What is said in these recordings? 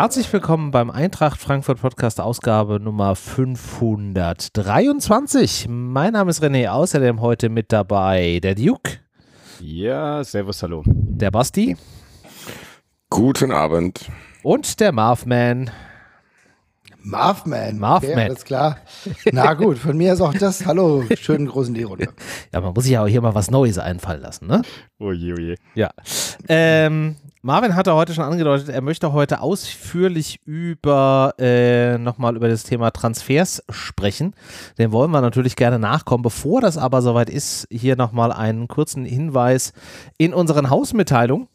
Herzlich willkommen beim Eintracht Frankfurt Podcast Ausgabe Nummer 523. Mein Name ist René, außerdem heute mit dabei der Duke. Ja, servus, hallo. Der Basti. Guten Abend. Und der Marvman. Marvman. Marvman. Okay, alles klar. Na gut, von mir ist auch das. Hallo, schönen großen D-Runde. Ja, man muss sich ja auch hier mal was Neues einfallen lassen, ne? Oje, oje. Ja. Ähm, Marvin hatte heute schon angedeutet, er möchte heute ausführlich über äh, nochmal über das Thema Transfers sprechen. Dem wollen wir natürlich gerne nachkommen. Bevor das aber soweit ist, hier nochmal einen kurzen Hinweis in unseren Hausmitteilungen.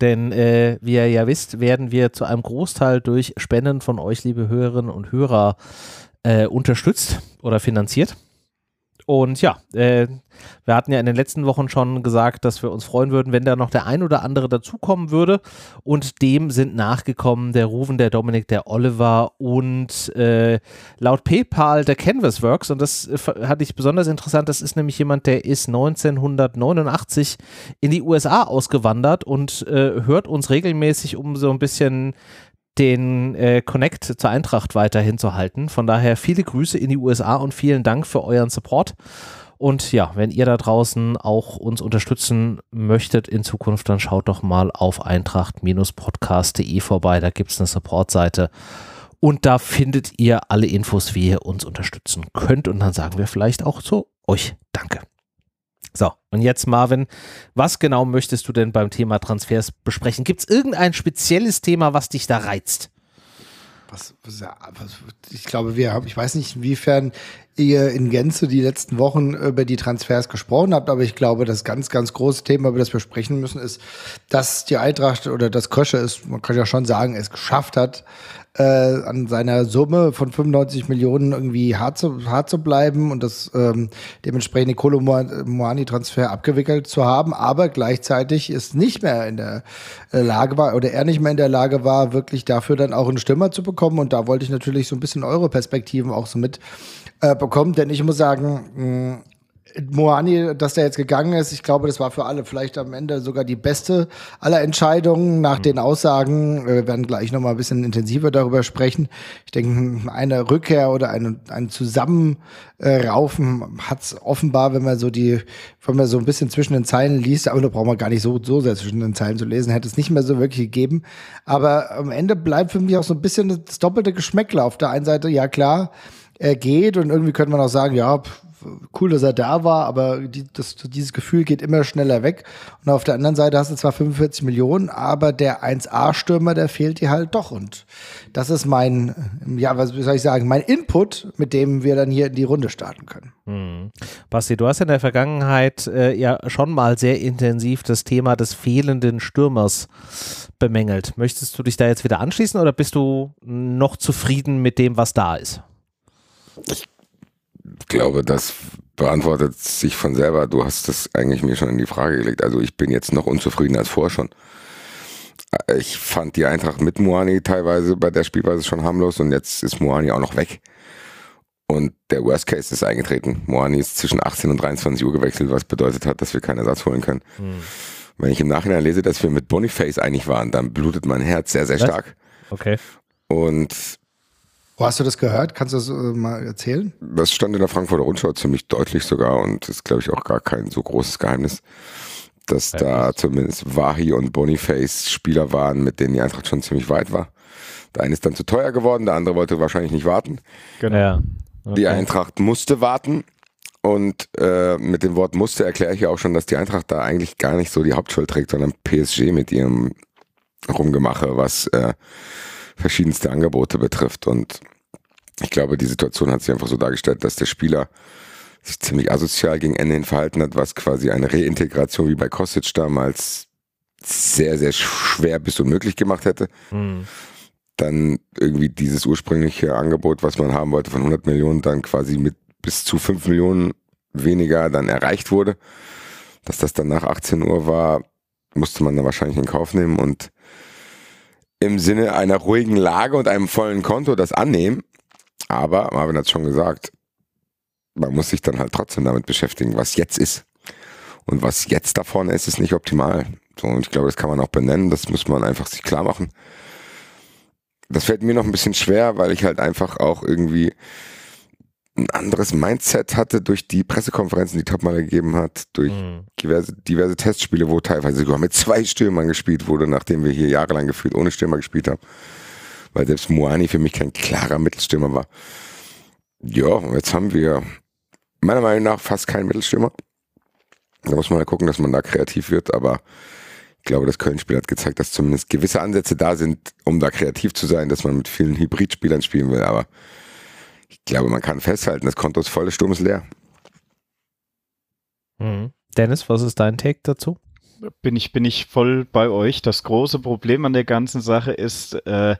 Denn äh, wie ihr ja wisst, werden wir zu einem Großteil durch Spenden von euch, liebe Hörerinnen und Hörer, äh, unterstützt oder finanziert. Und ja, äh, wir hatten ja in den letzten Wochen schon gesagt, dass wir uns freuen würden, wenn da noch der ein oder andere dazukommen würde. Und dem sind nachgekommen der Ruven, der Dominik, der Oliver und äh, laut PayPal der Canvasworks. Und das äh, hatte ich besonders interessant. Das ist nämlich jemand, der ist 1989 in die USA ausgewandert und äh, hört uns regelmäßig, um so ein bisschen den äh, Connect zur Eintracht weiterhin zu halten. Von daher viele Grüße in die USA und vielen Dank für euren Support. Und ja, wenn ihr da draußen auch uns unterstützen möchtet in Zukunft, dann schaut doch mal auf eintracht-podcast.de vorbei. Da gibt es eine Supportseite. Und da findet ihr alle Infos, wie ihr uns unterstützen könnt. Und dann sagen wir vielleicht auch zu euch Danke. So, und jetzt Marvin, was genau möchtest du denn beim Thema Transfers besprechen? Gibt es irgendein spezielles Thema, was dich da reizt? Was, was, ich glaube, wir haben, ich weiß nicht, inwiefern ihr in Gänze die letzten Wochen über die Transfers gesprochen habt, aber ich glaube, das ganz, ganz große Thema, über das wir sprechen müssen, ist, dass die Eintracht oder das Kösche es, man kann ja schon sagen, es geschafft hat, äh, an seiner Summe von 95 Millionen irgendwie hart zu, hart zu bleiben und das ähm, dementsprechende Kolomoani-Transfer abgewickelt zu haben, aber gleichzeitig ist nicht mehr in der äh, Lage war oder er nicht mehr in der Lage war, wirklich dafür dann auch einen Stürmer zu bekommen. Und da wollte ich natürlich so ein bisschen eure Perspektiven auch so mit äh, bekommen, denn ich muss sagen, mh, Moani, dass der jetzt gegangen ist, ich glaube, das war für alle vielleicht am Ende sogar die beste aller Entscheidungen nach mhm. den Aussagen. Wir werden gleich nochmal ein bisschen intensiver darüber sprechen. Ich denke, eine Rückkehr oder ein, ein Zusammenraufen hat es offenbar, wenn man so die, wenn man so ein bisschen zwischen den Zeilen liest, aber da braucht man gar nicht so, so sehr zwischen den Zeilen zu lesen, hätte es nicht mehr so wirklich gegeben. Aber am Ende bleibt für mich auch so ein bisschen das doppelte Geschmäckle. Auf der einen Seite, ja klar, er geht und irgendwie könnte man auch sagen, ja, cool, dass er da war, aber die, das, dieses Gefühl geht immer schneller weg. Und auf der anderen Seite hast du zwar 45 Millionen, aber der 1A-Stürmer, der fehlt dir halt doch. Und das ist mein, ja, was soll ich sagen, mein Input, mit dem wir dann hier in die Runde starten können. Hm. Basti, du hast in der Vergangenheit äh, ja schon mal sehr intensiv das Thema des fehlenden Stürmers bemängelt. Möchtest du dich da jetzt wieder anschließen oder bist du noch zufrieden mit dem, was da ist? Ich glaube, das beantwortet sich von selber. Du hast das eigentlich mir schon in die Frage gelegt. Also ich bin jetzt noch unzufriedener als vorher schon. Ich fand die Eintracht mit Moani teilweise bei der Spielweise schon harmlos und jetzt ist Moani auch noch weg. Und der Worst Case ist eingetreten. Moani ist zwischen 18 und 23 Uhr gewechselt, was bedeutet hat, dass wir keinen Ersatz holen können. Hm. Wenn ich im Nachhinein lese, dass wir mit Boniface einig waren, dann blutet mein Herz sehr, sehr was? stark. Okay. Und wo hast du das gehört? Kannst du das äh, mal erzählen? Das stand in der Frankfurter Rundschau ziemlich deutlich sogar und ist, glaube ich, auch gar kein so großes Geheimnis, dass ja, da zumindest Wahi und Boniface Spieler waren, mit denen die Eintracht schon ziemlich weit war. Der eine ist dann zu teuer geworden, der andere wollte wahrscheinlich nicht warten. Genau. Ja. Okay. Die Eintracht musste warten. Und äh, mit dem Wort musste erkläre ich ja auch schon, dass die Eintracht da eigentlich gar nicht so die Hauptschuld trägt, sondern PSG mit ihrem Rumgemache, was äh, verschiedenste Angebote betrifft. Und ich glaube, die Situation hat sich einfach so dargestellt, dass der Spieler sich ziemlich asozial gegen Ende hin verhalten hat, was quasi eine Reintegration wie bei Kostic damals sehr, sehr schwer bis unmöglich gemacht hätte. Mhm. Dann irgendwie dieses ursprüngliche Angebot, was man haben wollte von 100 Millionen, dann quasi mit bis zu 5 Millionen weniger dann erreicht wurde. Dass das dann nach 18 Uhr war, musste man dann wahrscheinlich in Kauf nehmen und im Sinne einer ruhigen Lage und einem vollen Konto das annehmen. Aber Marvin hat es schon gesagt, man muss sich dann halt trotzdem damit beschäftigen, was jetzt ist. Und was jetzt da vorne ist, ist nicht optimal. So, und ich glaube, das kann man auch benennen, das muss man einfach sich klar machen. das fällt mir noch ein bisschen schwer, weil ich halt einfach auch irgendwie ein anderes Mindset hatte durch die Pressekonferenzen, die Top mal gegeben hat, durch Mhm. diverse, diverse Testspiele, wo teilweise sogar mit zwei Stürmern gespielt wurde, nachdem wir hier jahrelang gefühlt ohne Stürmer gespielt haben. Weil selbst Moani für mich kein klarer Mittelstürmer war. Ja, und jetzt haben wir meiner Meinung nach fast keinen Mittelstürmer. Da muss man mal gucken, dass man da kreativ wird, aber ich glaube, das Köln-Spiel hat gezeigt, dass zumindest gewisse Ansätze da sind, um da kreativ zu sein, dass man mit vielen Hybridspielern spielen will, aber ich glaube, man kann festhalten, das Konto ist voll, der Sturm ist leer. Mhm. Dennis, was ist dein Take dazu? bin ich, bin ich voll bei euch. Das große Problem an der ganzen Sache ist, äh,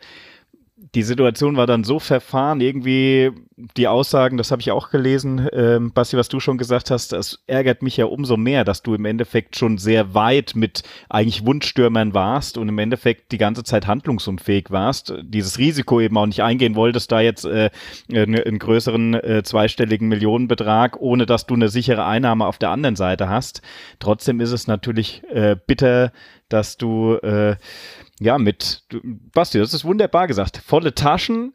die Situation war dann so verfahren, irgendwie die Aussagen, das habe ich auch gelesen, ähm, Basti, was du schon gesagt hast, das ärgert mich ja umso mehr, dass du im Endeffekt schon sehr weit mit eigentlich Wunschstürmern warst und im Endeffekt die ganze Zeit handlungsunfähig warst, dieses Risiko eben auch nicht eingehen wolltest, da jetzt äh, einen, größeren äh, zweistelligen Millionenbetrag, ohne dass du eine sichere Einnahme auf der anderen Seite hast. Trotzdem ist es natürlich äh, bitter, dass du äh, ja mit du, Basti, das ist wunderbar gesagt, volle Taschen,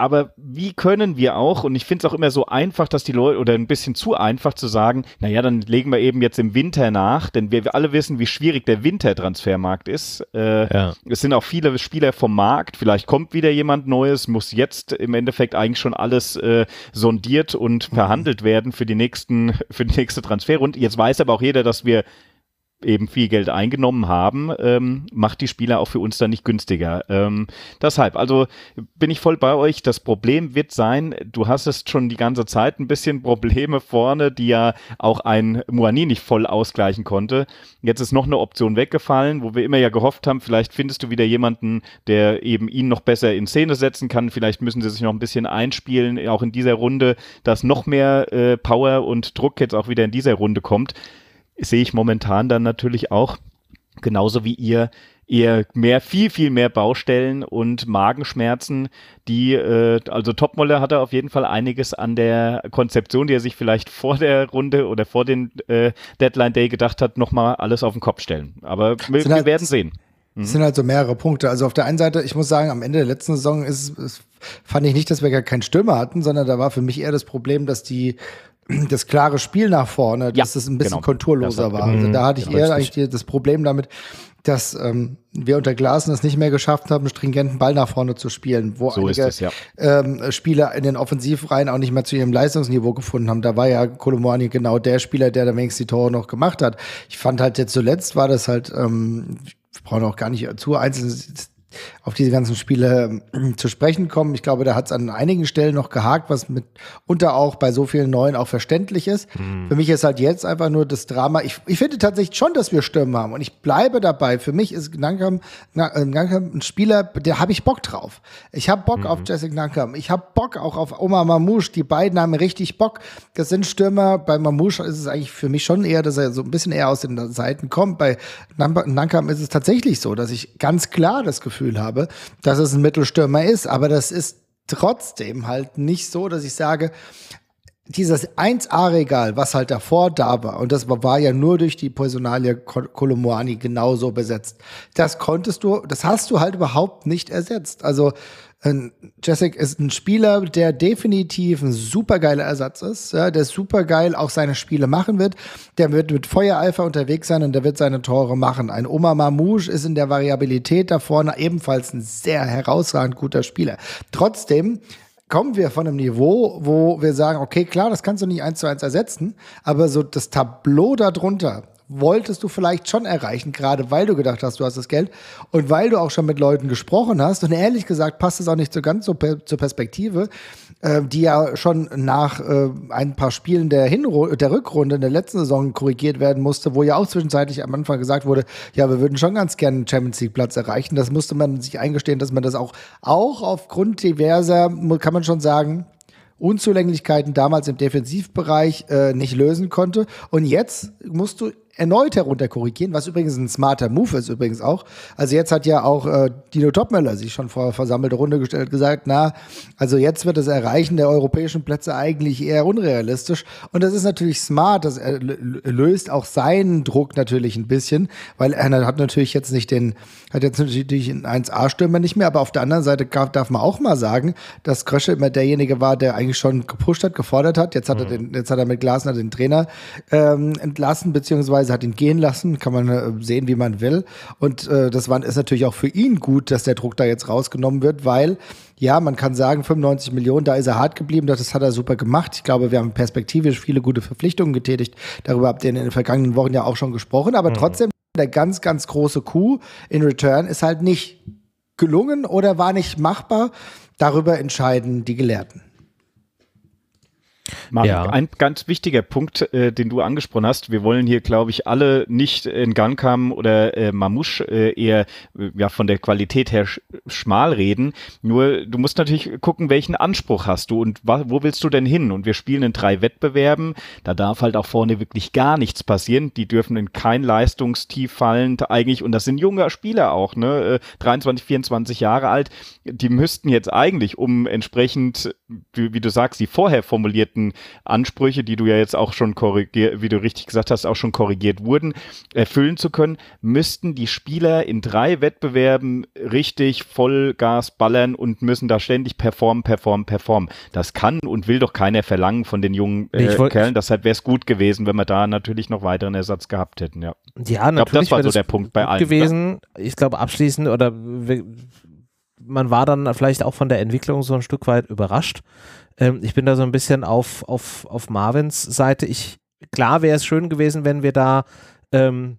aber wie können wir auch, und ich finde es auch immer so einfach, dass die Leute, oder ein bisschen zu einfach zu sagen, naja, dann legen wir eben jetzt im Winter nach, denn wir alle wissen, wie schwierig der Wintertransfermarkt ist. Äh, Ja. Es sind auch viele Spieler vom Markt, vielleicht kommt wieder jemand Neues, muss jetzt im Endeffekt eigentlich schon alles äh, sondiert und verhandelt werden für die nächsten, für die nächste Transferrunde. Jetzt weiß aber auch jeder, dass wir eben viel Geld eingenommen haben, ähm, macht die Spieler auch für uns dann nicht günstiger. Ähm, deshalb, also bin ich voll bei euch. Das Problem wird sein, du hast es schon die ganze Zeit ein bisschen Probleme vorne, die ja auch ein Moani nicht voll ausgleichen konnte. Jetzt ist noch eine Option weggefallen, wo wir immer ja gehofft haben, vielleicht findest du wieder jemanden, der eben ihn noch besser in Szene setzen kann. Vielleicht müssen sie sich noch ein bisschen einspielen, auch in dieser Runde, dass noch mehr äh, Power und Druck jetzt auch wieder in dieser Runde kommt sehe ich momentan dann natürlich auch, genauso wie ihr, eher mehr, viel, viel mehr Baustellen und Magenschmerzen, die, äh, also Topmoller hatte auf jeden Fall einiges an der Konzeption, die er sich vielleicht vor der Runde oder vor den äh, Deadline Day gedacht hat, nochmal alles auf den Kopf stellen. Aber wir, Sind wir halt- werden sehen. Es sind halt so mehrere Punkte. Also auf der einen Seite, ich muss sagen, am Ende der letzten Saison ist, ist, fand ich nicht, dass wir gar keinen Stürmer hatten, sondern da war für mich eher das Problem, dass die das klare Spiel nach vorne, Ja, dass es ein bisschen genau. konturloser Das hat- war. Also da hatte ich ja, eher richtig. eigentlich das Problem damit, dass ähm, wir unter Glasen es nicht mehr geschafft haben, einen stringenten Ball nach vorne zu spielen, wo So einige es, ja. ähm, Spieler in den Offensivreihen auch nicht mehr zu ihrem Leistungsniveau gefunden haben. Da war ja Kolomani genau der Spieler, der da wenigstens die Tore noch gemacht hat. Ich fand halt jetzt zuletzt war das halt, ähm, wir brauchen auch gar nicht zu einzeln auf diese ganzen Spiele ähm, zu sprechen kommen. Ich glaube, da hat es an einigen Stellen noch gehakt, was mitunter auch bei so vielen Neuen auch verständlich ist. Für mich ist halt jetzt einfach nur das Drama. Ich, ich finde tatsächlich schon, dass wir Stürmer haben und ich bleibe dabei. Für mich ist Nankam, Nankam ein Spieler, der habe ich Bock drauf. Ich habe Bock auf Jessica Nankam. Ich habe Bock auch auf Oma Mamouche. Die beiden haben richtig Bock. Das sind Stürmer. Bei Mamouche ist es eigentlich für mich schon eher, dass er so ein bisschen eher aus den Seiten kommt. Bei Nankam ist es tatsächlich so, dass ich ganz klar das Gefühl habe, dass es ein Mittelstürmer ist. Aber das ist trotzdem halt nicht so, dass ich sage, dieses 1A-Regal, was halt davor da war, und das war, ja nur durch die Personalie Kolomoani genauso besetzt, das konntest du, das hast du halt überhaupt nicht ersetzt. Also Jessic ist ein Spieler, der definitiv ein supergeiler Ersatz ist, ja, der supergeil auch seine Spiele machen wird. Der wird mit Feuereifer unterwegs sein und der wird seine Tore machen. Ein Oma Mamouche ist in der Variabilität da vorne ebenfalls ein sehr herausragend guter Spieler. Trotzdem kommen wir von einem Niveau, wo wir sagen, okay, klar, das kannst du nicht eins zu eins ersetzen, aber so das Tableau darunter wolltest du vielleicht schon erreichen, gerade weil du gedacht hast, du hast das Geld und weil du auch schon mit Leuten gesprochen hast. Und ehrlich gesagt passt es auch nicht so ganz so per zur Perspektive, äh, die ja schon nach äh, ein paar Spielen der, Hinru der Rückrunde in der letzten Saison korrigiert werden musste, wo ja auch zwischenzeitlich am Anfang gesagt wurde, ja, wir würden schon ganz gerne einen Champions League Platz erreichen. Das musste man sich eingestehen, dass man das auch, auch aufgrund diverser, kann man schon sagen, Unzulänglichkeiten damals im Defensivbereich äh, nicht lösen konnte. Und jetzt musst du erneut herunterkorrigieren, was übrigens ein smarter Move ist übrigens auch. Also jetzt hat ja auch äh, Dino Topmöller sich schon vor versammelte Runde gestellt, gesagt, na, also jetzt wird das Erreichen der europäischen Plätze eigentlich eher unrealistisch. Und das ist natürlich smart, das löst auch seinen Druck natürlich ein bisschen, weil er hat natürlich jetzt nicht den, hat jetzt natürlich einen 1A-Stürmer nicht mehr, aber auf der anderen Seite darf man auch mal sagen, dass Krösche immer derjenige war, der eigentlich schon gepusht hat, gefordert hat. Jetzt hat mhm. er den, jetzt hat er mit Glasner den Trainer ähm, entlassen, beziehungsweise hat ihn gehen lassen. Kann man äh, sehen, wie man will. Und äh, das war, ist natürlich auch für ihn gut, dass der Druck da jetzt rausgenommen wird, weil ja, man kann sagen, 95 Millionen, da ist er hart geblieben, das hat er super gemacht. Ich glaube, wir haben perspektivisch viele gute Verpflichtungen getätigt. Darüber habt ihr in den vergangenen Wochen ja auch schon gesprochen. Aber mhm. trotzdem, der ganz, ganz große Coup in Return ist halt nicht gelungen oder war nicht machbar. Darüber entscheiden die Gelehrten. Marc, ja. ein ganz wichtiger Punkt, äh, den du angesprochen hast. Wir wollen hier, glaube ich, alle nicht in Gankam oder äh, Mamouche äh, eher äh, ja, von der Qualität her sch schmal reden. Nur du musst natürlich gucken, welchen Anspruch hast du und wo willst du denn hin? Und wir spielen in drei Wettbewerben. Da darf halt auch vorne wirklich gar nichts passieren. Die dürfen in kein Leistungstief fallen eigentlich. Und das sind junge Spieler auch, ne? 23, äh, 24 Jahre alt. Die müssten jetzt eigentlich, um entsprechend, wie, wie du sagst, die vorher formulierten Ansprüche, die du ja jetzt auch schon korrigiert, wie du richtig gesagt hast, auch schon korrigiert wurden, erfüllen zu können, müssten die Spieler in drei Wettbewerben richtig Vollgas ballern und müssen da ständig performen, performen, performen. Das kann und will doch keiner verlangen von den jungen äh, Kerlen. Deshalb wäre es gut gewesen, wenn wir da natürlich noch weiteren Ersatz gehabt hätten. Ja, ja natürlich. Ich glaube, das war so der Punkt bei allen. gewesen. Oder? Ich glaube, abschließend oder man war dann vielleicht auch von der Entwicklung so ein Stück weit überrascht. Ähm, ich bin da so ein bisschen auf, auf, auf Marvins Seite. Ich, klar wäre es schön gewesen, wenn wir da ähm,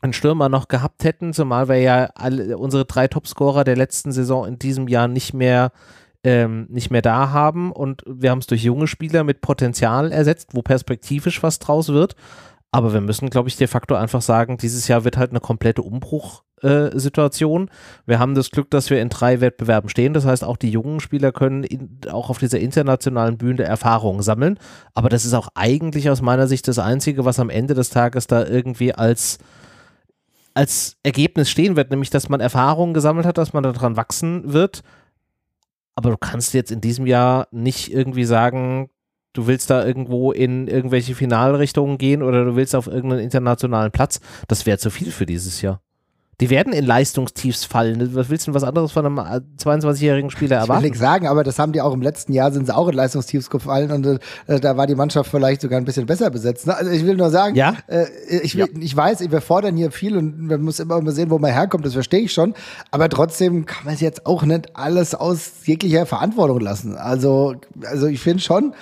einen Stürmer noch gehabt hätten, zumal wir ja alle, unsere drei Topscorer der letzten Saison in diesem Jahr nicht mehr ähm, nicht mehr da haben und wir haben es durch junge Spieler mit Potenzial ersetzt, wo perspektivisch was draus wird. Aber wir müssen, glaube ich, de facto einfach sagen, dieses Jahr wird halt eine komplette Umbruchsituation. Äh, wir haben das Glück, dass wir in drei Wettbewerben stehen. Das heißt, auch die jungen Spieler können in, auch auf dieser internationalen Bühne Erfahrungen sammeln. Aber das ist auch eigentlich aus meiner Sicht das Einzige, was am Ende des Tages da irgendwie als als Ergebnis stehen wird, nämlich dass man Erfahrungen gesammelt hat, dass man daran wachsen wird. Aber du kannst jetzt in diesem Jahr nicht irgendwie sagen, du willst da irgendwo in irgendwelche Finalrichtungen gehen oder du willst auf irgendeinen internationalen Platz, das wäre zu viel für dieses Jahr. Die werden in Leistungstiefs fallen. Was willst du was anderes von einem 22-jährigen Spieler erwarten? Ich will nichts sagen, aber das haben die auch im letzten Jahr, sind sie auch in Leistungstiefs gefallen und äh, da war die Mannschaft vielleicht sogar ein bisschen besser besetzt. Also ich will nur sagen, ja? Äh, ich, will, ja. ich weiß, wir fordern hier viel und man muss immer mal sehen, wo man herkommt, das verstehe ich schon. Aber trotzdem kann man es jetzt auch nicht alles aus jeglicher Verantwortung lassen. Also, also ich finde schon,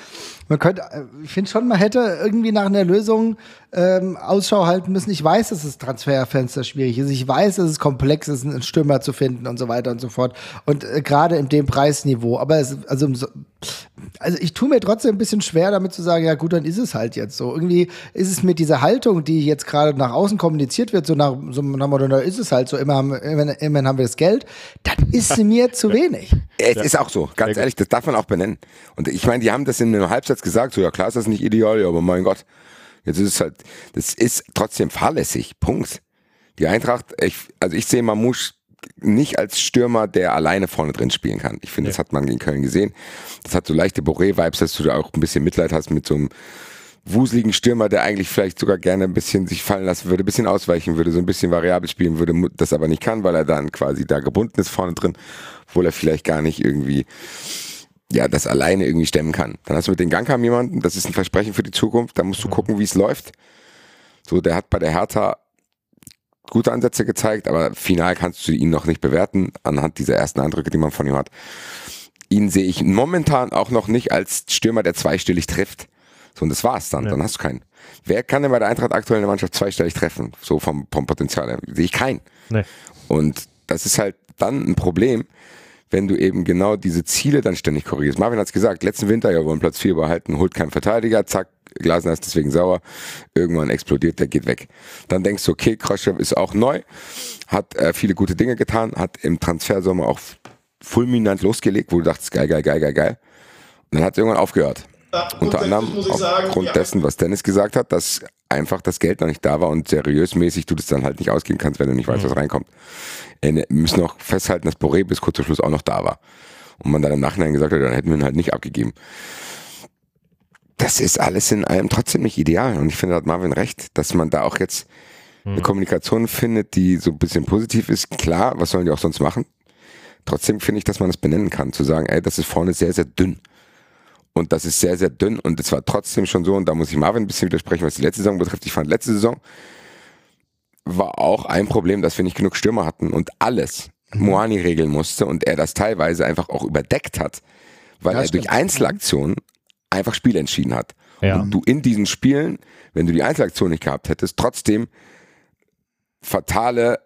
man könnte, äh, ich finde schon, man hätte irgendwie nach einer Lösung ähm, Ausschau halten müssen. Ich weiß, dass das Transferfenster schwierig ist. Ich weiß, dass es komplex ist, einen Stürmer zu finden und so weiter und so fort. Und äh, gerade in dem Preisniveau. Aber es, also, also ich tue mir trotzdem ein bisschen schwer, damit zu sagen, ja gut, dann ist es halt jetzt so. Irgendwie ist es mit dieser Haltung, die jetzt gerade nach außen kommuniziert wird, so nach so nach Motto, da ist es halt so, immer haben, immer, immerhin haben wir das Geld, das ist mir zu wenig. Es ja. ist auch so, ganz ehrlich, das darf man auch benennen. Und ich meine, die haben das in einem Halbsatz gesagt, so ja klar ist das nicht ideal, aber mein Gott. Jetzt ist es halt, das ist trotzdem fahrlässig. Punkt. Die Eintracht, ich, also ich sehe Mamouche nicht als Stürmer, der alleine vorne drin spielen kann. Ich finde, ja. das hat man gegen Köln gesehen. Das hat so leichte Boré-Vibes, dass du da auch ein bisschen Mitleid hast mit so einem wuseligen Stürmer, der eigentlich vielleicht sogar gerne ein bisschen sich fallen lassen würde, ein bisschen ausweichen würde, so ein bisschen variabel spielen würde, das aber nicht kann, weil er dann quasi da gebunden ist vorne drin, obwohl er vielleicht gar nicht irgendwie ja, das alleine irgendwie stemmen kann. Dann hast du mit den Gangkam jemanden, das ist ein Versprechen für die Zukunft, da musst du gucken, wie es läuft. So, der hat bei der Hertha gute Ansätze gezeigt, aber final kannst du ihn noch nicht bewerten anhand dieser ersten Eindrücke, die man von ihm hat. Ihn sehe ich momentan auch noch nicht als Stürmer, der zweistellig trifft. So, und das war's dann. Ja. Dann hast du keinen. Wer kann denn bei der Eintracht aktuell in der Mannschaft zweistellig treffen? So vom, vom Potenzial her. Sehe ich keinen. Nee. Und das ist halt dann ein Problem, wenn du eben genau diese Ziele dann ständig korrigierst. Marvin hat es gesagt, letzten Winter, ja, wollen Platz 4 behalten, holt keinen Verteidiger, zack, Glasner ist deswegen sauer, irgendwann explodiert, der geht weg. Dann denkst du, okay, Kroschew ist auch neu, hat äh, viele gute Dinge getan, hat im Transfersommer auch fulminant losgelegt, wo du dachtest, geil, geil, geil, geil, geil. Und dann hat es irgendwann aufgehört. Ja, Unter anderem aufgrund ja. dessen, was Dennis gesagt hat, dass einfach das Geld noch nicht da war und seriös mäßig du das dann halt nicht ausgeben kannst, wenn du nicht weißt, was reinkommt. Äh, wir müssen auch festhalten, dass Boré bis kurz zum Schluss auch noch da war. Und man dann im Nachhinein gesagt hat, dann hätten wir ihn halt nicht abgegeben. Das ist alles in allem trotzdem nicht ideal. Und ich finde, da hat Marvin recht, dass man da auch jetzt eine Kommunikation findet, die so ein bisschen positiv ist. Klar, was sollen die auch sonst machen? Trotzdem finde ich, dass man es benennen kann, zu sagen, ey, das ist vorne sehr, sehr dünn. Und das ist sehr, sehr dünn. Und es war trotzdem schon so, und da muss ich Marvin ein bisschen widersprechen, was die letzte Saison betrifft. Ich fand, letzte Saison war auch ein Problem, dass wir nicht genug Stürmer hatten und alles Moani regeln musste und er das teilweise einfach auch überdeckt hat, weil Ja, er stimmt. durch Einzelaktionen einfach Spiele entschieden hat. Ja. Und du in diesen Spielen, wenn du die Einzelaktion nicht gehabt hättest, trotzdem fatale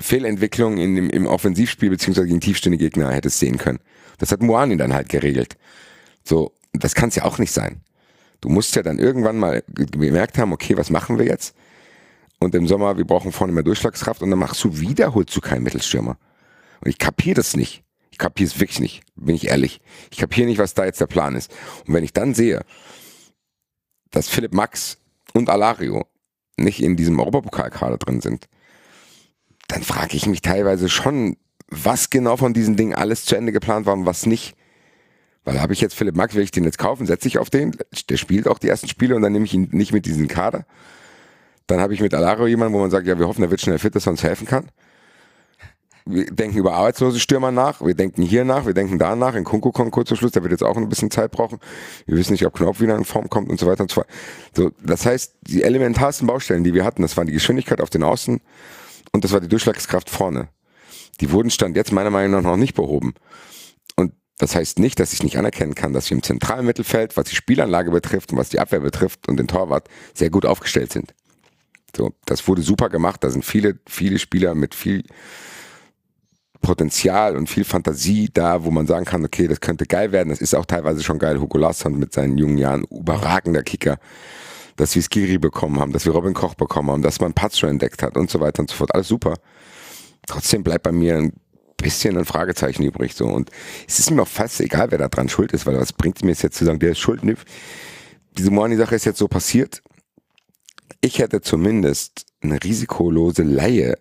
Fehlentwicklungen in dem, im Offensivspiel beziehungsweise gegen tiefstehende Gegner hättest sehen können. Das hat Moani dann halt geregelt. So, das kann es ja auch nicht sein. Du musst ja dann irgendwann mal ge- gemerkt haben, okay, was machen wir jetzt? Und im Sommer, wir brauchen vorne mehr Durchschlagskraft und dann machst du wieder, holst du keinen Mittelstürmer. Und ich kapiere das nicht. Ich kapiere es wirklich nicht, bin ich ehrlich. Ich kapiere nicht, was da jetzt der Plan ist. Und wenn ich dann sehe, dass Philipp Max und Alario nicht in diesem Europapokalkader drin sind, dann frage ich mich teilweise schon, was genau von diesen Dingen alles zu Ende geplant war und was nicht. Weil habe ich jetzt Philipp Max, will ich den jetzt kaufen, setze ich auf den, der spielt auch die ersten Spiele und dann nehme ich ihn nicht mit diesem Kader. Dann habe ich mit Alario jemanden, wo man sagt, ja, wir hoffen, er wird schnell fit, dass er uns helfen kann. Wir denken über arbeitslose Stürmer nach, wir denken hier nach, wir denken da nach. In Kunku kommt kurz zum Schluss, der wird jetzt auch ein bisschen Zeit brauchen. Wir wissen nicht, ob Knopf wieder in Form kommt und so weiter und so fort. So, das heißt, die elementarsten Baustellen, die wir hatten, das waren die Geschwindigkeit auf den Außen und das war die Durchschlagskraft vorne. Die wurden Stand jetzt meiner Meinung nach noch nicht behoben. Und das heißt nicht, dass ich nicht anerkennen kann, dass wir im zentralen Mittelfeld, was die Spielanlage betrifft und was die Abwehr betrifft und den Torwart, sehr gut aufgestellt sind. So, das wurde super gemacht. Da sind viele, viele Spieler mit viel Potenzial und viel Fantasie da, wo man sagen kann, okay, das könnte geil werden. Das ist auch teilweise schon geil. Hugo Larsson mit seinen jungen Jahren, überragender Kicker. Dass wir Skiri bekommen haben, dass wir Robin Koch bekommen haben, dass man Patz schon entdeckt hat und so weiter und so fort. Alles super. Trotzdem bleibt bei mir ein bisschen ein Fragezeichen übrig. So. Und es ist mir auch fast egal, wer da dran schuld ist, weil was bringt mir es jetzt zu sagen, der ist schuld? Nee. Diese Moani-Sache ist jetzt so passiert. Ich hätte zumindest eine risikolose Laie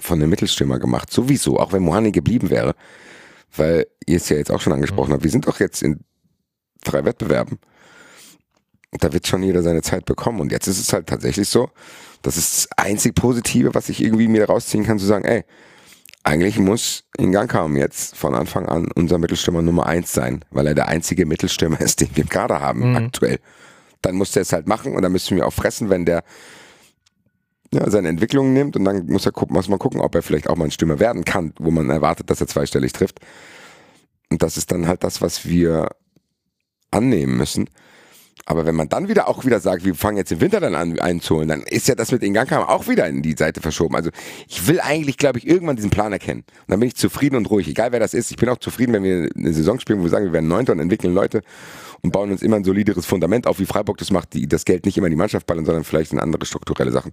von einem Mittelstürmer gemacht. Sowieso, auch wenn Moani geblieben wäre. Weil ihr es ja jetzt auch schon angesprochen habt. Wir sind doch jetzt in drei Wettbewerben. Da wird schon jeder seine Zeit bekommen. Und jetzt ist es halt tatsächlich so, das ist das einzig Positive, was ich irgendwie mir rausziehen kann, zu sagen, ey, eigentlich muss in Gangkam jetzt von Anfang an unser Mittelstürmer Nummer eins sein, weil er der einzige Mittelstürmer ist, den wir im Kader haben aktuell. Dann muss der es halt machen und dann müssen wir auch fressen, wenn der ja, seine Entwicklungen nimmt und dann muss er gucken, muss man gucken, ob er vielleicht auch mal ein Stürmer werden kann, wo man erwartet, dass er zweistellig trifft. Und das ist dann halt das, was wir annehmen müssen. Aber wenn man dann wieder auch wieder sagt, wir fangen jetzt im Winter dann an einzuholen, dann ist ja das mit Ingankam auch wieder in die Seite verschoben. Also ich will eigentlich, glaube ich, irgendwann diesen Plan erkennen. Und dann bin ich zufrieden und ruhig. Egal wer das ist. Ich bin auch zufrieden, wenn wir eine Saison spielen, wo wir sagen, wir werden Neunter und entwickeln Leute und bauen uns immer ein solideres Fundament auf, wie Freiburg das macht, die das Geld nicht immer in die Mannschaft ballern, sondern vielleicht in andere strukturelle Sachen.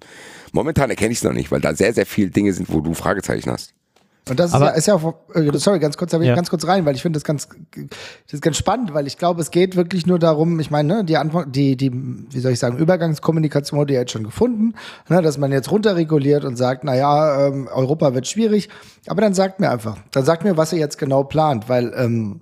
Momentan erkenne ich es noch nicht, weil da sehr, sehr viele Dinge sind, wo du Fragezeichen hast. Und das ist Aber- ja, ist ja auch, äh, sorry, ganz kurz, da will ich Ja. ganz kurz rein, weil ich finde das ganz, das ist ganz spannend, weil ich glaube, es geht wirklich nur darum, ich meine, ne, die Anfang, die, die, wie soll ich sagen, Übergangskommunikation wurde ja jetzt schon gefunden, ne, dass man jetzt runterreguliert und sagt, naja, ähm, Europa wird schwierig, aber dann sagt mir einfach, dann sagt mir, was ihr jetzt genau plant, weil, ähm,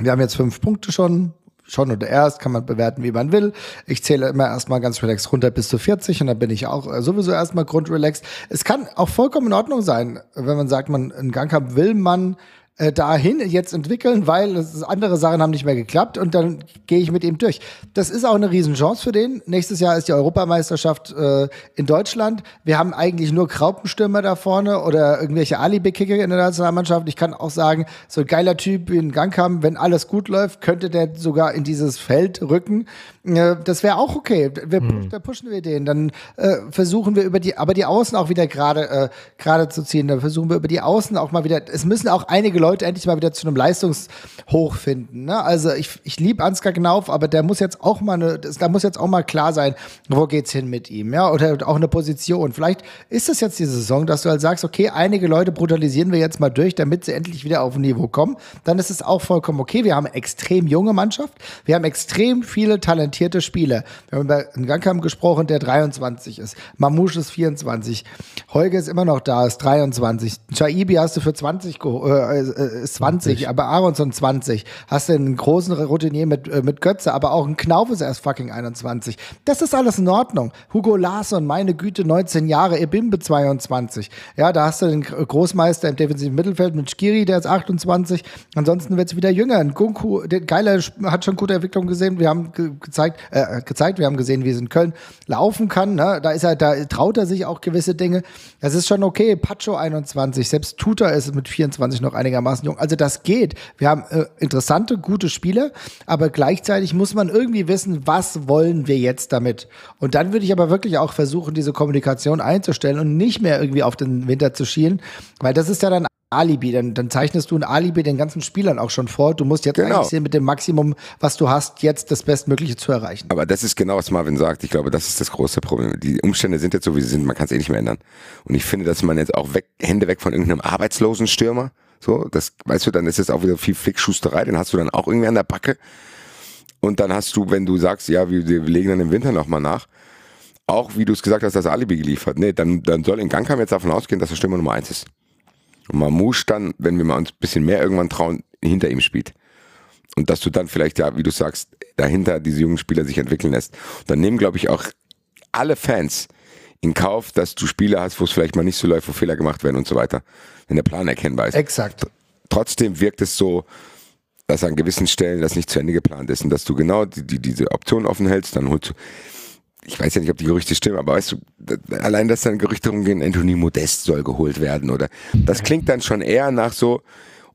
wir haben jetzt fünf Punkte schon, schon oder erst, kann man bewerten, wie man will. Ich zähle immer erstmal ganz relaxed runter bis zu 40 und dann bin ich auch äh, sowieso erstmal grundrelaxed. Es kann auch vollkommen in Ordnung sein, wenn man sagt, man einen Gang haben will man äh, dahin jetzt entwickeln, weil andere Sachen haben nicht mehr geklappt und dann gehe ich mit ihm durch. Das ist auch eine Riesenchance für den. Nächstes Jahr ist die Europameisterschaft äh, in Deutschland. Wir haben eigentlich nur Graupenstürmer da vorne oder irgendwelche Alibi-Kicker in der Nationalmannschaft. Ich kann auch sagen, so ein geiler Typ wie ein Gang haben, wenn alles gut läuft, könnte der sogar in dieses Feld rücken. Äh, das wäre auch okay. Wir, Da pushen wir den. Dann äh, versuchen wir über die, aber die Außen auch wieder gerade äh, gerade zu ziehen. Dann versuchen wir über die Außen auch mal wieder. Es müssen auch einige Leute Leute endlich mal wieder zu einem Leistungshoch finden. Ne? Also ich, ich liebe Ansgar Knauf, aber der muss jetzt auch mal da muss jetzt auch mal klar sein, wo geht's hin mit ihm, ja, oder auch eine Position. Vielleicht ist es jetzt die Saison, dass du halt sagst, okay, einige Leute brutalisieren wir jetzt mal durch, damit sie endlich wieder auf ein Niveau kommen. Dann ist es auch vollkommen okay. Wir haben eine extrem junge Mannschaft, wir haben extrem viele talentierte Spieler. Wir haben über einen Gangkamp gesprochen, der 23 ist. Mamouche ist 24. Holger ist immer noch da, ist 23. Chaibi hast du für 20, äh, äh, 20, 20, aber Aronson 20. Hast du einen großen Routinier mit, äh, mit Götze, aber auch ein Knauf ist erst fucking 21. Das ist alles in Ordnung. Hugo Larsson, meine Güte, 19 Jahre, Ebimbe 22. Ja, da hast du den Großmeister im defensiven Mittelfeld mit Skiri, der ist 28. Ansonsten wird es wieder jünger. Ein Gunku, der Geiler hat schon gute Entwicklung gesehen. Wir haben ge gezeigt, äh, gezeigt, wir haben gesehen, wie es in Köln laufen kann. Ne? Da ist er, da traut er sich auch gewisse Dinge. Das ist schon okay. Pacho 21, selbst Tuta ist mit 24 noch einigermaßen jung. Also das geht. Wir haben äh, interessante, gute Spiele, aber gleichzeitig muss man irgendwie wissen, was wollen wir jetzt damit. Und dann würde ich aber wirklich auch versuchen, diese Kommunikation einzustellen und nicht mehr irgendwie auf den Winter zu schielen, weil das ist ja dann Alibi, dann, dann zeichnest du ein Alibi den ganzen Spielern auch schon vor. Du musst jetzt genau. eigentlich sehen, mit dem Maximum, was du hast, jetzt das Bestmögliche zu erreichen. Aber das ist genau, was Marvin sagt. Ich glaube, das ist das große Problem. Die Umstände sind jetzt so, wie sie sind. Man kann es eh nicht mehr ändern. Und ich finde, dass man jetzt auch weg, Hände weg von irgendeinem arbeitslosen Stürmer, so, das, weißt du, dann ist es auch wieder viel Flickschusterei, den hast du dann auch irgendwie an der Backe. Und dann hast du, wenn du sagst, ja, wir, wir legen dann im Winter nochmal nach, auch wie du es gesagt hast, das Alibi geliefert. Nee, dann, dann soll in Gangkam jetzt davon ausgehen, dass er Stürmer Nummer eins ist. Und Mamouche dann, wenn wir mal uns ein bisschen mehr irgendwann trauen, hinter ihm spielt. Und dass du dann vielleicht, ja, wie du sagst, dahinter diese jungen Spieler sich entwickeln lässt. Und dann nehmen, glaube ich, auch alle Fans in Kauf, dass du Spiele hast, wo es vielleicht mal nicht so läuft, wo Fehler gemacht werden und so weiter. Wenn der Plan erkennbar ist. Exakt. Trotzdem wirkt es so, dass an gewissen Stellen das nicht zu Ende geplant ist und dass du genau die, die, diese Option offen hältst, dann holst du ich weiß ja nicht, ob die Gerüchte stimmen, aber weißt du, allein, dass dann Gerüchte rumgehen, Anthony Modest soll geholt werden oder das klingt dann schon eher nach so,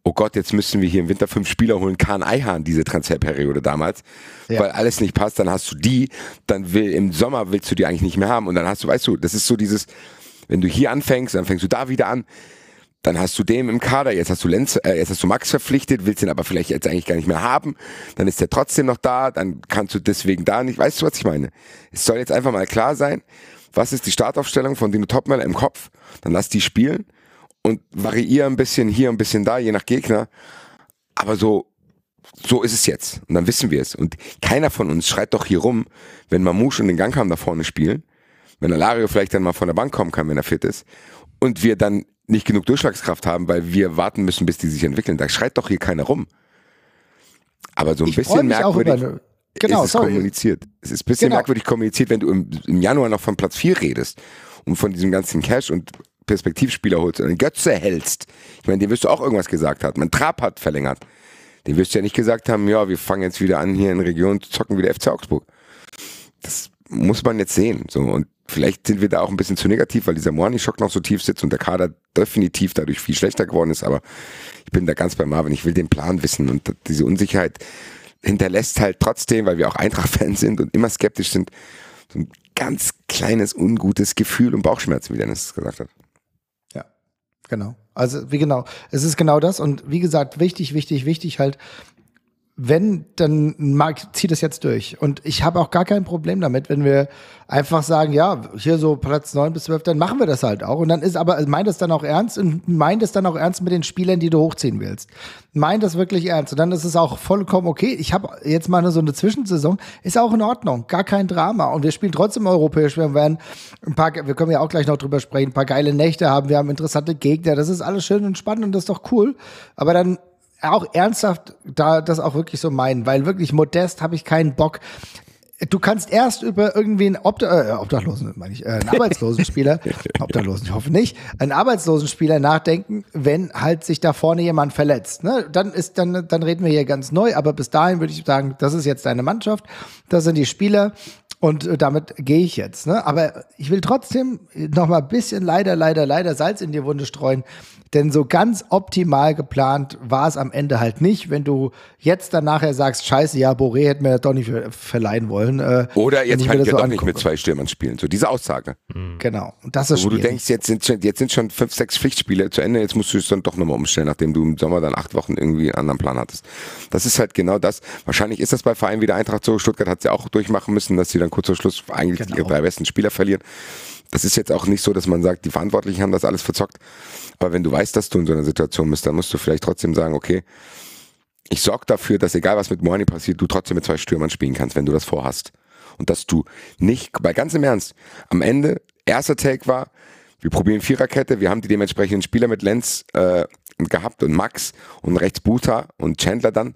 oh Gott, jetzt müssen wir hier im Winter fünf Spieler holen, Kahn Eihan, diese Transferperiode damals, ja. weil alles nicht passt, dann hast du die, dann will, im Sommer willst du die eigentlich nicht mehr haben. Und dann hast du, weißt du, das ist so dieses, wenn du hier anfängst, dann fängst du da wieder an, dann hast du dem im Kader, jetzt hast du Lenz, äh, jetzt hast du Max verpflichtet, willst ihn aber vielleicht jetzt eigentlich gar nicht mehr haben, dann ist er trotzdem noch da, dann kannst du deswegen da nicht, weißt du, was ich meine? Es soll jetzt einfach mal klar sein, was ist die Startaufstellung von Dino Topmel im Kopf, dann lass die spielen und variiere ein bisschen hier, ein bisschen da, je nach Gegner, aber so, so ist es jetzt und dann wissen wir es und keiner von uns schreit doch hier rum, wenn Mamouche und den Gangkam da vorne spielen, wenn Alario vielleicht dann mal von der Bank kommen kann, wenn er fit ist und wir dann nicht genug Durchschlagskraft haben, weil wir warten müssen, bis die sich entwickeln. Da schreit doch hier keiner rum. Aber so ein ich bisschen merkwürdig eine, genau, ist es sorry. kommuniziert. Es ist ein bisschen genau. merkwürdig kommuniziert, wenn du im, im, Januar noch von Platz 4 redest und von diesem ganzen Cash und Perspektivspieler holst und einen Götze hältst. Ich meine, dem wirst du auch irgendwas gesagt haben. Man Trab hat verlängert. Dem wirst du ja nicht gesagt haben, ja, wir fangen jetzt wieder an, hier in Region zu zocken wie der FC Augsburg. Das muss man jetzt sehen. So. Und vielleicht sind wir da auch ein bisschen zu negativ, weil dieser Moani-Schock noch so tief sitzt und der Kader definitiv dadurch viel schlechter geworden ist. Aber ich bin da ganz bei Marvin. Ich will den Plan wissen und diese Unsicherheit hinterlässt halt trotzdem, weil wir auch Eintracht-Fans sind und immer skeptisch sind, so ein ganz kleines, ungutes Gefühl und Bauchschmerzen, wie Dennis es gesagt hat. Genau. Also wie genau, es ist genau das und wie gesagt, wichtig, wichtig, wichtig halt, wenn, dann mag, zieh das jetzt durch. Und ich habe auch gar kein Problem damit, wenn wir einfach sagen, ja, hier so Platz 9 bis 12, dann machen wir das halt auch. Und dann ist aber, meint das dann auch ernst und meint es dann auch ernst mit den Spielern, die du hochziehen willst. Meint das wirklich ernst. Und dann ist es auch vollkommen okay. Ich habe jetzt mal so eine Zwischensaison, ist auch in Ordnung, gar kein Drama. Und wir spielen trotzdem europäisch. Wir werden ein paar, wir können ja auch gleich noch drüber sprechen, ein paar geile Nächte haben, wir haben interessante Gegner. Das ist alles schön und spannend und das ist doch cool. Aber dann auch ernsthaft da das auch wirklich so meinen, weil wirklich modest habe ich keinen Bock. Du kannst erst über irgendwie einen Obda äh, Obdachlosen, meine ich, äh, einen Arbeitslosen Spieler, Obdachlosen, ich hoffe nicht, einen Arbeitslosen Spieler nachdenken, wenn halt sich da vorne jemand verletzt. Ne? Dann ist dann, dann reden wir hier ganz neu, aber bis dahin würde ich sagen, das ist jetzt deine Mannschaft, das sind die Spieler Und äh, damit gehe ich jetzt. Ne? Aber ich will trotzdem noch mal ein bisschen leider, leider, leider Salz in die Wunde streuen. Denn so ganz optimal geplant war es am Ende halt nicht, wenn du jetzt dann nachher sagst, scheiße, ja, Boré hätte mir das doch nicht verleihen wollen. Äh, Oder jetzt kann ich so doch nicht mit zwei Stürmern spielen. So diese Aussage. Mhm. Genau. Und das ist Wo schwierig. du denkst, jetzt sind, schon, jetzt sind schon fünf, sechs Pflichtspiele zu Ende, jetzt musst du es dann doch nochmal umstellen, nachdem du im Sommer dann acht Wochen irgendwie einen anderen Plan hattest. Das ist halt genau das. Wahrscheinlich ist das bei Vereinen wie der Eintracht so. Stuttgart hat sie ja auch durchmachen müssen, dass sie dann kurz vor Schluss eigentlich genau. ihre drei besten Spieler verlieren. Das ist jetzt auch nicht so, dass man sagt, die Verantwortlichen haben das alles verzockt. Aber wenn du weißt, dass du in so einer Situation bist, dann musst du vielleicht trotzdem sagen, okay, ich sorge dafür, dass egal was mit Moani passiert, du trotzdem mit zwei Stürmern spielen kannst, wenn du das vorhast. Und dass du nicht, bei ganzem Ernst, am Ende, erster Take war, wir probieren Viererkette, wir haben die dementsprechenden Spieler mit Lenz äh, gehabt und Max und rechts Buta und Chandler dann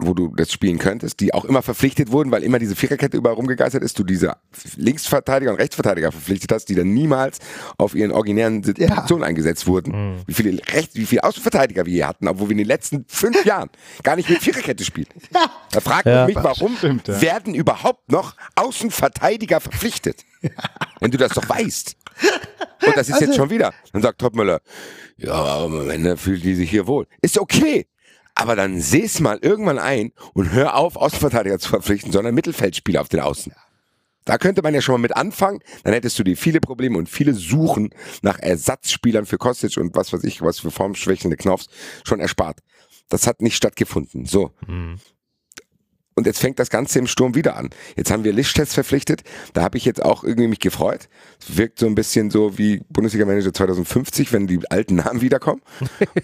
wo du das spielen könntest, die auch immer verpflichtet wurden, weil immer diese Viererkette überall rumgegeistert ist, du diese Linksverteidiger und Rechtsverteidiger verpflichtet hast, die dann niemals auf ihren originären Situationen ja. eingesetzt wurden. Mhm. Wie viele Rechts, wie viele Außenverteidiger wir hier hatten, obwohl wir in den letzten fünf Jahren gar nicht mit Viererkette spielen. Ja. Da fragt ja. mich, warum Stimmt, ja. werden überhaupt noch Außenverteidiger verpflichtet? Wenn du das doch weißt. Und das ist also, jetzt schon wieder. Dann sagt Topmüller, ja, aber am Ende fühlt die sich hier wohl. Ist okay. Aber dann seh's mal irgendwann ein und hör auf, Außenverteidiger zu verpflichten, sondern Mittelfeldspieler auf den Außen. Da könnte man ja schon mal mit anfangen, dann hättest du dir viele Probleme und viele Suchen nach Ersatzspielern für Kostic und was weiß ich, was für formschwächende Knopfs schon erspart. Das hat nicht stattgefunden. So. Mhm. Und jetzt fängt das Ganze im Sturm wieder an. Jetzt haben wir Lichttests verpflichtet. Da habe ich jetzt auch irgendwie mich gefreut. Es wirkt so ein bisschen so wie Bundesliga-Manager 2050, wenn die alten Namen wiederkommen.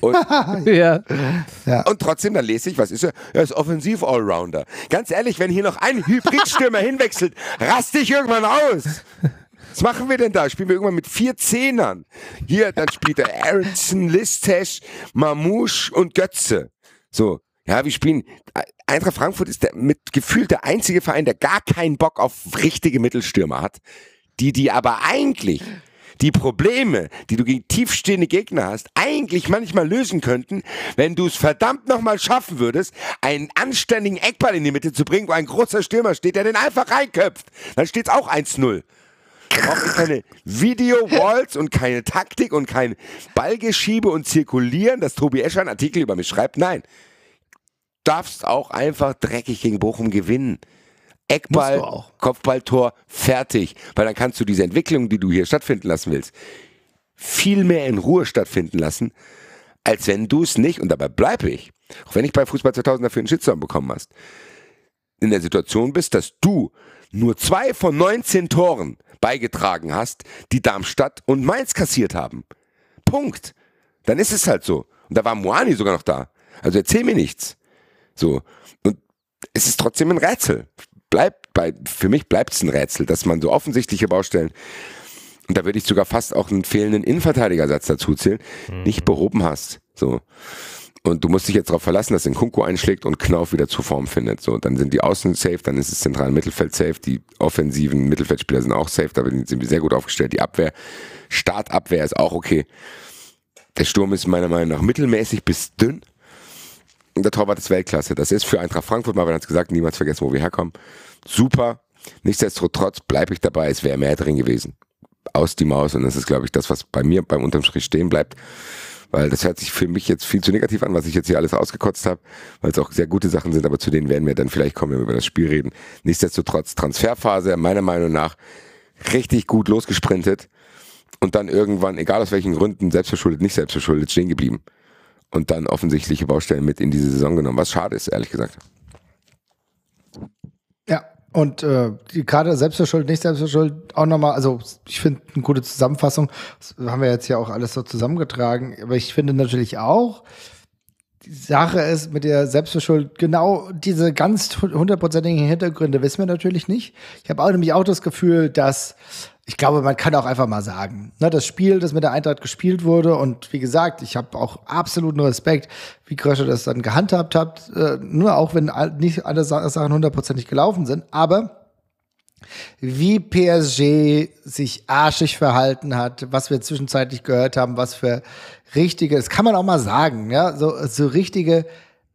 Und, ja. und trotzdem, dann lese ich, was ist er? Er ist Offensiv-Allrounder. Ganz ehrlich, wenn hier noch ein Hybridstürmer hinwechselt, raste ich irgendwann aus. Was machen wir denn da? Spielen wir irgendwann mit vier Zehnern? Hier, dann spielt er Aronson, Listesh, Mamouche und Götze. So, ja, wir spielen. Eintracht Frankfurt ist der, mit gefühlt der einzige Verein, der gar keinen Bock auf richtige Mittelstürmer hat, die die aber eigentlich die Probleme, die du gegen tiefstehende Gegner hast, eigentlich manchmal lösen könnten, wenn du es verdammt nochmal schaffen würdest, einen anständigen Eckball in die Mitte zu bringen, wo ein großer Stürmer steht, der den einfach reinköpft. Dann steht es auch 1-0. Brauche ich keine Video-Walls und keine Taktik und kein Ballgeschiebe und Zirkulieren, dass Tobi Escher einen Artikel über mich schreibt. Nein darfst auch einfach dreckig gegen Bochum gewinnen. Eckball, Kopfballtor, fertig. Weil dann kannst du diese Entwicklung, die du hier stattfinden lassen willst, viel mehr in Ruhe stattfinden lassen, als wenn du es nicht, und dabei bleibe ich, auch wenn ich bei Fußball 2000 dafür einen Shitstorm bekommen hast, in der Situation bist, dass du nur zwei von 19 Toren beigetragen hast, die Darmstadt und Mainz kassiert haben. Punkt. Dann ist es halt so. Und da war Moani sogar noch da. Also erzähl mir nichts. So. Und es ist trotzdem ein Rätsel. Bleibt bei, für mich bleibt es ein Rätsel, dass man so offensichtliche Baustellen, und da würde ich sogar fast auch einen fehlenden Innenverteidigersatz dazu zählen, mhm. nicht behoben hast. So. Und du musst dich jetzt darauf verlassen, dass den Kunku einschlägt und Knauf wieder zu Form findet. So, dann sind die Außen safe, dann ist das zentrale Mittelfeld safe, die offensiven Mittelfeldspieler sind auch safe, da sind wir sehr gut aufgestellt. Die Abwehr, Startabwehr ist auch okay. Der Sturm ist meiner Meinung nach mittelmäßig bis dünn der Torwart ist Weltklasse. Das ist für Eintracht Frankfurt, Marvin hat es gesagt, niemals vergessen, wo wir herkommen. Super. Nichtsdestotrotz bleibe ich dabei, es wäre mehr drin gewesen. Aus die Maus. Und das ist, glaube ich, das, was bei mir beim Unterstrich stehen bleibt. Weil das hört sich für mich jetzt viel zu negativ an, was ich jetzt hier alles ausgekotzt habe, weil es auch sehr gute Sachen sind, aber zu denen werden wir dann vielleicht kommen, wenn wir über das Spiel reden. Nichtsdestotrotz, Transferphase, meiner Meinung nach, richtig gut losgesprintet und dann irgendwann, egal aus welchen Gründen, selbstverschuldet, nicht selbstverschuldet, stehen geblieben und dann offensichtliche Baustellen mit in diese Saison genommen, was schade ist, ehrlich gesagt. Ja, und äh, die Karte selbstverschuldet, nicht selbstverschuldet, auch nochmal, also ich finde eine gute Zusammenfassung, das haben wir jetzt ja auch alles so zusammengetragen, aber ich finde natürlich auch, die Sache ist mit der Selbstverschuld, genau diese ganz hundertprozentigen Hintergründe wissen wir natürlich nicht. Ich habe auch nämlich auch das Gefühl, dass ich glaube, man kann auch einfach mal sagen, ne, das Spiel, das mit der Eintracht gespielt wurde und wie gesagt, ich habe auch absoluten Respekt, wie Krösche das dann gehandhabt hat, äh, nur auch wenn nicht alle Sachen hundertprozentig gelaufen sind, aber wie PSG sich arschig verhalten hat, was wir zwischenzeitlich gehört haben, was für richtige, das kann man auch mal sagen, ja, so, so richtige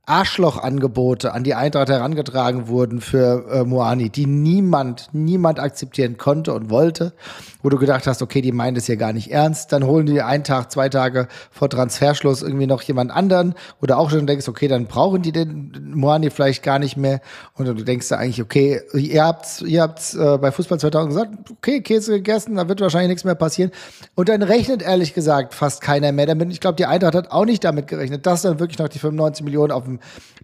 Arschlochangebote an die Eintracht herangetragen wurden für äh, Moani, die niemand, niemand akzeptieren konnte und wollte, wo du gedacht hast, okay, die meinen das hier gar nicht ernst, dann holen die einen Tag, zwei Tage vor Transferschluss irgendwie noch jemand anderen oder auch schon denkst, okay, dann brauchen die den Moani vielleicht gar nicht mehr und du denkst da eigentlich, okay, ihr habt ihr habt's äh, bei Fußball 2000 gesagt, okay, Käse gegessen, da wird wahrscheinlich nichts mehr passieren und dann rechnet ehrlich gesagt fast keiner mehr damit. Ich glaube, die Eintracht hat auch nicht damit gerechnet, dass dann wirklich noch die 95 Millionen auf dem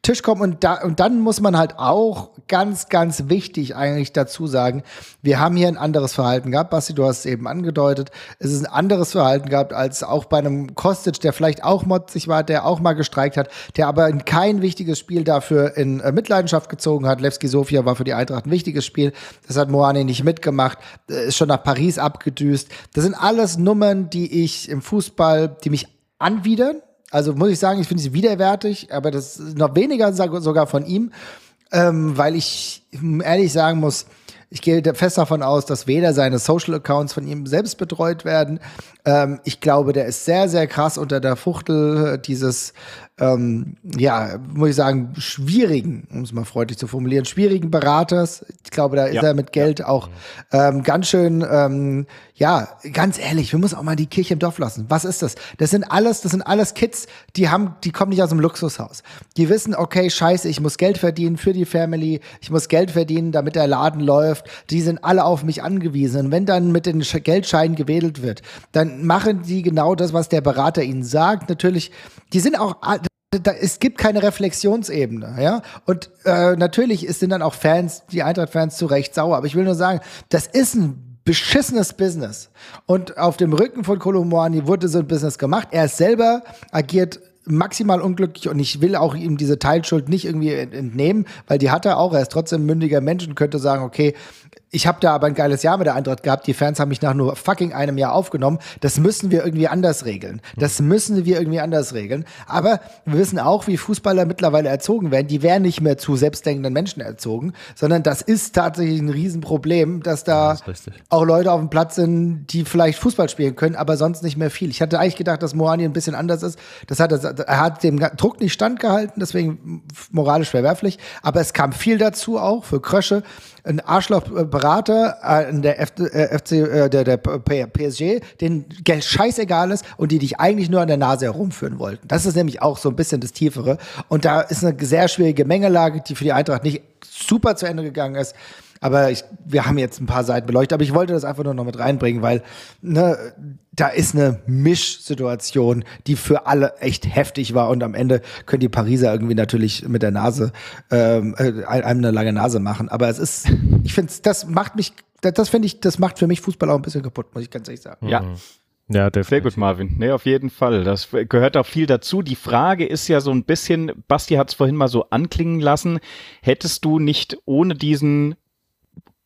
Tisch kommen. Und, da, und dann muss man halt auch ganz, ganz wichtig eigentlich dazu sagen, wir haben hier ein anderes Verhalten gehabt. Basti, du hast es eben angedeutet. Es ist ein anderes Verhalten gehabt als auch bei einem Kostic, der vielleicht auch motzig war, der auch mal gestreikt hat, der aber kein wichtiges Spiel dafür in äh, Mitleidenschaft gezogen hat. Levski Sofia war für die Eintracht ein wichtiges Spiel. Das hat Moani nicht mitgemacht, äh, ist schon nach Paris abgedüst. Das sind alles Nummern, die ich im Fußball, die mich anwidern, also muss ich sagen, ich finde sie widerwärtig, aber das ist noch weniger sogar von ihm, ähm, weil ich ehrlich sagen muss, ich gehe fest davon aus, dass weder seine Social Accounts von ihm selbst betreut werden. Ähm, ich glaube, der ist sehr, sehr krass unter der Fuchtel dieses ähm, ja, muss ich sagen, schwierigen, um es mal freundlich zu formulieren, schwierigen Beraters. Ich glaube, da ist ja. er mit Geld auch ähm, ganz schön, ähm, ja, ganz ehrlich, wir müssen auch mal die Kirche im Dorf lassen. Was ist das? Das sind alles, das sind alles Kids, die haben, die kommen nicht aus dem Luxushaus. Die wissen, okay, scheiße, ich muss Geld verdienen für die Family, ich muss Geld verdienen, damit der Laden läuft. Die sind alle auf mich angewiesen. Und wenn dann mit den Geldscheinen gewedelt wird, dann machen die genau das, was der Berater ihnen sagt. Natürlich, die sind auch da, es gibt keine Reflexionsebene, ja. Und äh, natürlich sind dann auch Fans, die Eintracht-Fans zu Recht sauer. Aber ich will nur sagen, das ist ein beschissenes Business. Und auf dem Rücken von Kolomwani wurde so ein Business gemacht. Er selber agiert maximal unglücklich und ich will auch ihm diese Teilschuld nicht irgendwie entnehmen, weil die hat er auch. Er ist trotzdem ein mündiger Mensch und könnte sagen, okay, ich habe da aber ein geiles Jahr mit der Eintracht gehabt. Die Fans haben mich nach nur fucking einem Jahr aufgenommen. Das müssen wir irgendwie anders regeln. Das müssen wir irgendwie anders regeln. Aber wir wissen auch, wie Fußballer mittlerweile erzogen werden. Die werden nicht mehr zu selbstdenkenden Menschen erzogen, sondern das ist tatsächlich ein Riesenproblem, dass da das auch Leute auf dem Platz sind, die vielleicht Fußball spielen können, aber sonst nicht mehr viel. Ich hatte eigentlich gedacht, dass Moani ein bisschen anders ist. Das hat, er hat dem Druck nicht standgehalten, deswegen moralisch verwerflich. Aber es kam viel dazu auch für Krösche ein Arschlochberater äh, in der F äh, FC, äh, der, der PSG, den Geld scheißegal ist und die dich eigentlich nur an der Nase herumführen wollten. Das ist nämlich auch so ein bisschen das Tiefere. Und da ist eine sehr schwierige Mengelage, die für die Eintracht nicht super zu Ende gegangen ist. Aber ich, wir haben jetzt ein paar Seiten beleuchtet, aber ich wollte das einfach nur noch mit reinbringen, weil ne, da ist eine Mischsituation, die für alle echt heftig war und am Ende können die Pariser irgendwie natürlich mit der Nase ähm, äh, einem eine lange Nase machen. Aber es ist, ich finde, das macht mich, das, das finde ich, das macht für mich Fußball auch ein bisschen kaputt, muss ich ganz ehrlich sagen. Ja. Ja, definitiv. Sehr gut, Marvin. Nee, auf jeden Fall. Das gehört auch viel dazu. Die Frage ist ja so ein bisschen, Basti hat es vorhin mal so anklingen lassen, hättest du nicht ohne diesen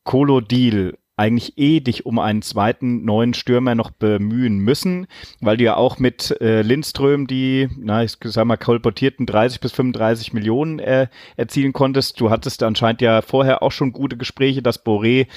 Kolo-Deal eigentlich eh dich um einen zweiten neuen Stürmer noch bemühen müssen, weil du ja auch mit äh, Lindström die, na, ich sag mal, kolportierten 30 bis 35 Millionen äh, erzielen konntest. Du hattest anscheinend ja vorher auch schon gute Gespräche, dass Boré